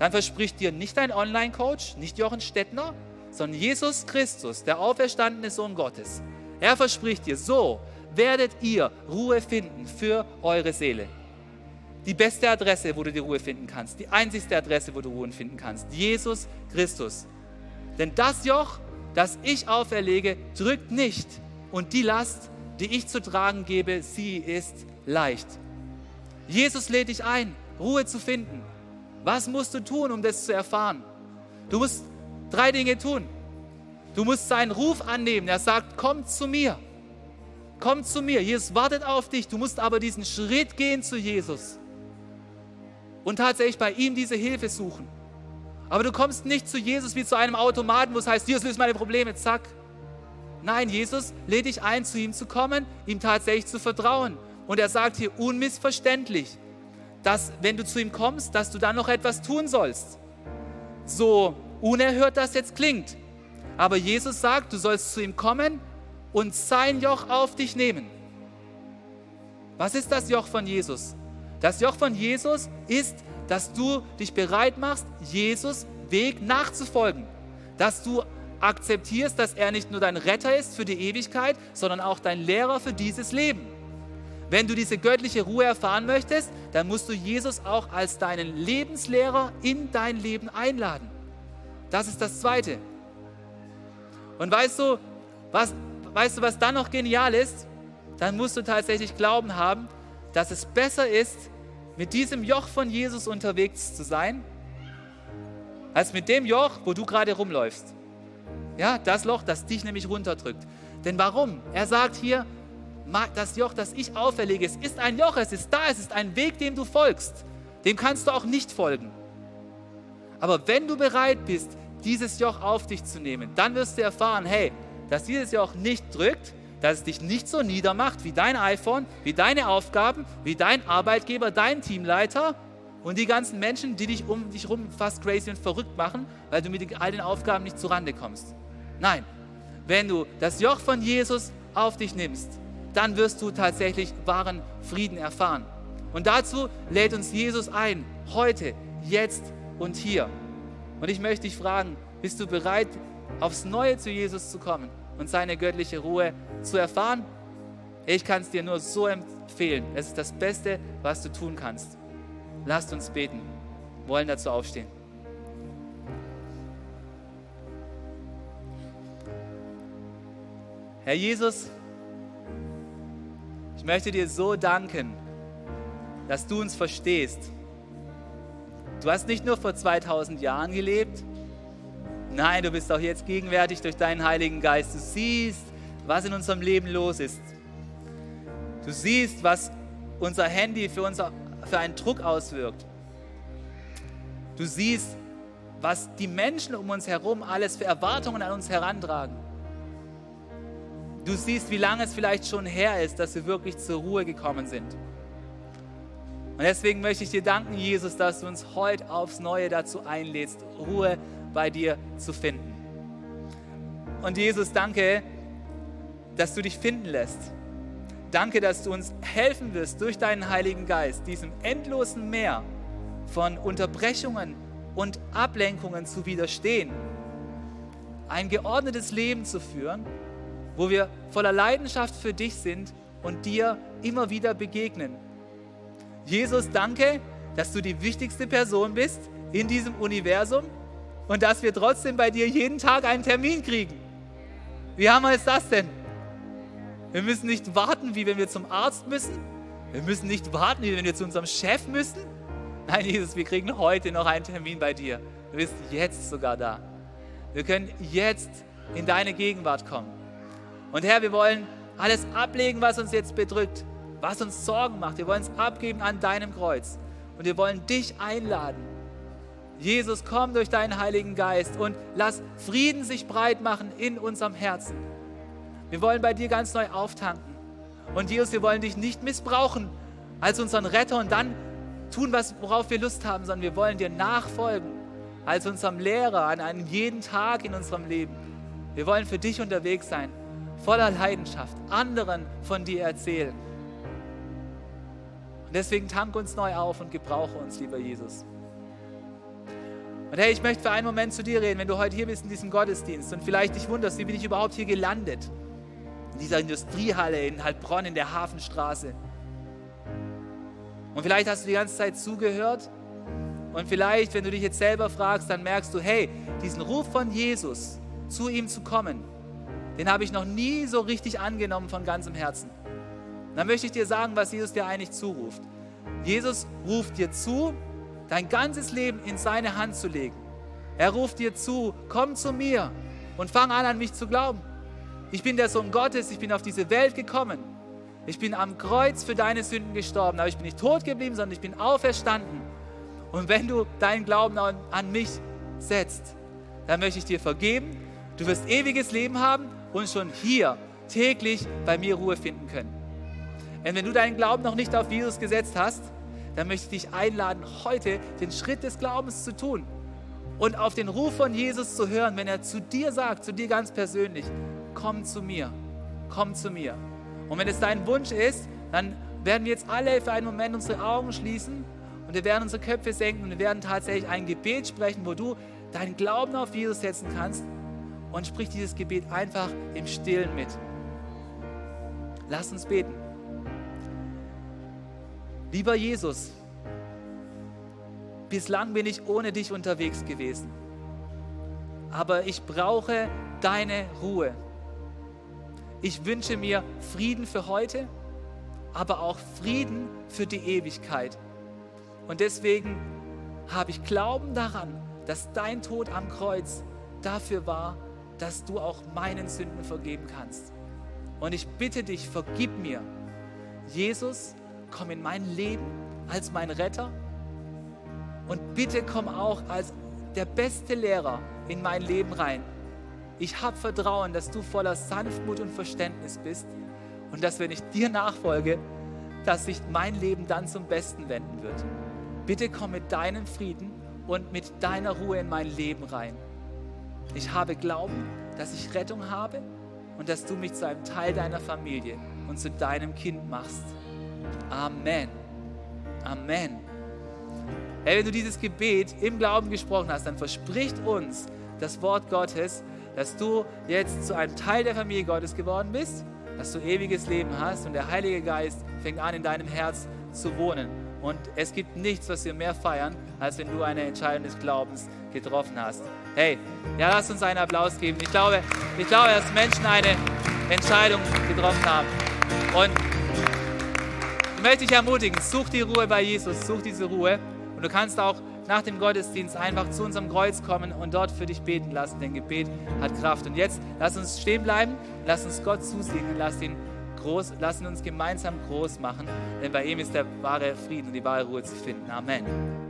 Speaker 2: dann verspricht dir nicht dein Online-Coach, nicht Jochen Stettner, sondern Jesus Christus, der auferstandene Sohn Gottes. Er verspricht dir, so werdet ihr Ruhe finden für eure Seele. Die beste Adresse, wo du die Ruhe finden kannst, die einzigste Adresse, wo du Ruhe finden kannst, Jesus Christus. Denn das Joch, das ich auferlege, drückt nicht, und die Last, die ich zu tragen gebe, sie ist leicht. Jesus lädt dich ein, Ruhe zu finden. Was musst du tun, um das zu erfahren? Du musst drei Dinge tun. Du musst seinen Ruf annehmen. Er sagt, komm zu mir. Komm zu mir. Jesus wartet auf dich. Du musst aber diesen Schritt gehen zu Jesus und tatsächlich bei ihm diese Hilfe suchen. Aber du kommst nicht zu Jesus wie zu einem Automaten, wo es heißt, Jesus löst meine Probleme, zack. Nein, Jesus lädt dich ein, zu ihm zu kommen, ihm tatsächlich zu vertrauen. Und er sagt hier unmissverständlich, dass wenn du zu ihm kommst, dass du dann noch etwas tun sollst. So unerhört das jetzt klingt. Aber Jesus sagt, du sollst zu ihm kommen und sein Joch auf dich nehmen. Was ist das Joch von Jesus? Das Joch von Jesus ist, dass du dich bereit machst, Jesus Weg nachzufolgen. Dass du akzeptierst, dass er nicht nur dein Retter ist für die Ewigkeit, sondern auch dein Lehrer für dieses Leben. Wenn du diese göttliche Ruhe erfahren möchtest, dann musst du Jesus auch als deinen Lebenslehrer in dein Leben einladen. Das ist das Zweite. Und weißt du, was, weißt du, was dann noch genial ist? Dann musst du tatsächlich Glauben haben, dass es besser ist, mit diesem Joch von Jesus unterwegs zu sein, als mit dem Joch, wo du gerade rumläufst. Ja, das Loch, das dich nämlich runterdrückt. Denn warum? Er sagt hier, das Joch, das ich auferlege, es ist ein Joch, es ist da, es ist ein Weg, dem du folgst. Dem kannst du auch nicht folgen. Aber wenn du bereit bist, dieses Joch auf dich zu nehmen, dann wirst du erfahren, hey, dass dieses Joch nicht drückt, dass es dich nicht so niedermacht wie dein iPhone, wie deine Aufgaben, wie dein Arbeitgeber, dein Teamleiter, und die ganzen Menschen, die dich um dich rum fast crazy und verrückt machen, weil du mit all den Aufgaben nicht zurande kommst. Nein, wenn du das Joch von Jesus auf dich nimmst, dann wirst du tatsächlich wahren Frieden erfahren. Und dazu lädt uns Jesus ein, heute, jetzt und hier. Und ich möchte dich fragen, bist du bereit, aufs Neue zu Jesus zu kommen und seine göttliche Ruhe zu erfahren? Ich kann es dir nur so empfehlen. Es ist das Beste, was du tun kannst. Lasst uns beten. wollen dazu aufstehen. Herr Jesus, ich möchte dir so danken, dass du uns verstehst. Du hast nicht nur vor 2000 Jahren gelebt, nein, du bist auch jetzt gegenwärtig durch deinen Heiligen Geist. Du siehst, was in unserem Leben los ist. Du siehst, was unser Handy für, unser, für einen Druck auswirkt. Du siehst, was die Menschen um uns herum alles für Erwartungen an uns herantragen. Du siehst, wie lange es vielleicht schon her ist, dass wir wirklich zur Ruhe gekommen sind. Und deswegen möchte ich dir danken, Jesus, dass du uns heute aufs Neue dazu einlädst, Ruhe bei dir zu finden. Und Jesus, danke, dass du dich finden lässt. Danke, dass du uns helfen wirst, durch deinen Heiligen Geist diesem endlosen Meer von Unterbrechungen und Ablenkungen zu widerstehen, ein geordnetes Leben zu führen, wo wir voller Leidenschaft für dich sind und dir immer wieder begegnen. Jesus, danke, dass du die wichtigste Person bist in diesem Universum und dass wir trotzdem bei dir jeden Tag einen Termin kriegen. Wie hammer ist das denn? Wir müssen nicht warten, wie wenn wir zum Arzt müssen. Wir müssen nicht warten, wie wenn wir zu unserem Chef müssen. Nein, Jesus, wir kriegen heute noch einen Termin bei dir. Du bist jetzt sogar da. Wir können jetzt in deine Gegenwart kommen. Und Herr, wir wollen alles ablegen, was uns jetzt bedrückt, was uns Sorgen macht. Wir wollen es abgeben an deinem Kreuz. Und wir wollen dich einladen. Jesus, komm durch deinen Heiligen Geist und lass Frieden sich breit machen in unserem Herzen. Wir wollen bei dir ganz neu auftanken. Und Jesus, wir wollen dich nicht missbrauchen als unseren Retter und dann tun, worauf wir Lust haben, sondern wir wollen dir nachfolgen als unserem Lehrer an einem jeden Tag in unserem Leben. Wir wollen für dich unterwegs sein, voller Leidenschaft, anderen von dir erzählen. Und deswegen tank uns neu auf und gebrauche uns, lieber Jesus. Und hey, ich möchte für einen Moment zu dir reden, wenn du heute hier bist in diesem Gottesdienst und vielleicht dich wunderst, wie bin ich überhaupt hier gelandet? dieser Industriehalle in Heilbronn in der Hafenstraße. Und vielleicht hast du die ganze Zeit zugehört und vielleicht, wenn du dich jetzt selber fragst, dann merkst du, hey, diesen Ruf von Jesus, zu ihm zu kommen, den habe ich noch nie so richtig angenommen von ganzem Herzen. dann möchte ich dir sagen, was Jesus dir eigentlich zuruft. Jesus ruft dir zu, dein ganzes Leben in seine Hand zu legen. Er ruft dir zu, komm zu mir und fang an, an mich zu glauben. Ich bin der Sohn Gottes, ich bin auf diese Welt gekommen. Ich bin am Kreuz für deine Sünden gestorben, aber ich bin nicht tot geblieben, sondern ich bin auferstanden. Und wenn du deinen Glauben an, mich setzt, dann möchte ich dir vergeben. Du wirst ewiges Leben haben und schon hier täglich bei mir Ruhe finden können. Und wenn du deinen Glauben noch nicht auf Jesus gesetzt hast, dann möchte ich dich einladen, heute den Schritt des Glaubens zu tun und auf den Ruf von Jesus zu hören, wenn er zu dir sagt, zu dir ganz persönlich, komm zu mir, komm zu mir. Und wenn es dein Wunsch ist, dann werden wir jetzt alle für einen Moment unsere Augen schließen und wir werden unsere Köpfe senken und wir werden tatsächlich ein Gebet sprechen, wo du deinen Glauben auf Jesus setzen kannst und sprich dieses Gebet einfach im Stillen mit. Lass uns beten. Lieber Jesus, bislang bin ich ohne dich unterwegs gewesen, aber ich brauche deine Ruhe. Ich wünsche mir Frieden für heute, aber auch Frieden für die Ewigkeit. Und deswegen habe ich Glauben daran, dass dein Tod am Kreuz dafür war, dass du auch meinen Sünden vergeben kannst. Und ich bitte dich, vergib mir. Jesus, komm in mein Leben als mein Retter und bitte komm auch als der beste Lehrer in mein Leben rein. Ich habe Vertrauen, dass du voller Sanftmut und Verständnis bist und dass, wenn ich dir nachfolge, dass sich mein Leben dann zum Besten wenden wird. bitte komm mit deinem Frieden und mit deiner Ruhe in mein Leben rein. Ich habe Glauben, dass ich Rettung habe und dass du mich zu einem Teil deiner Familie und zu deinem Kind machst. Amen. Amen. Hey, wenn du dieses Gebet im Glauben gesprochen hast, dann verspricht uns das Wort Gottes, dass du jetzt zu einem Teil der Familie Gottes geworden bist, dass du ewiges Leben hast und der Heilige Geist fängt an, in deinem Herz zu wohnen. Und es gibt nichts, was wir mehr feiern, als wenn du eine Entscheidung des Glaubens getroffen hast. Hey, ja, lass uns einen Applaus geben. Ich glaube, ich glaube, dass Menschen eine Entscheidung getroffen haben. Und ich möchte dich ermutigen, such die Ruhe bei Jesus, such diese Ruhe. Und du kannst auch nach dem Gottesdienst einfach zu unserem Kreuz kommen und dort für dich beten lassen, denn Gebet hat Kraft. Und jetzt lass uns stehen bleiben, lass uns Gott zusingen, lass ihn groß, lassen uns gemeinsam groß machen, denn bei ihm ist der wahre Frieden und die wahre Ruhe zu finden. Amen.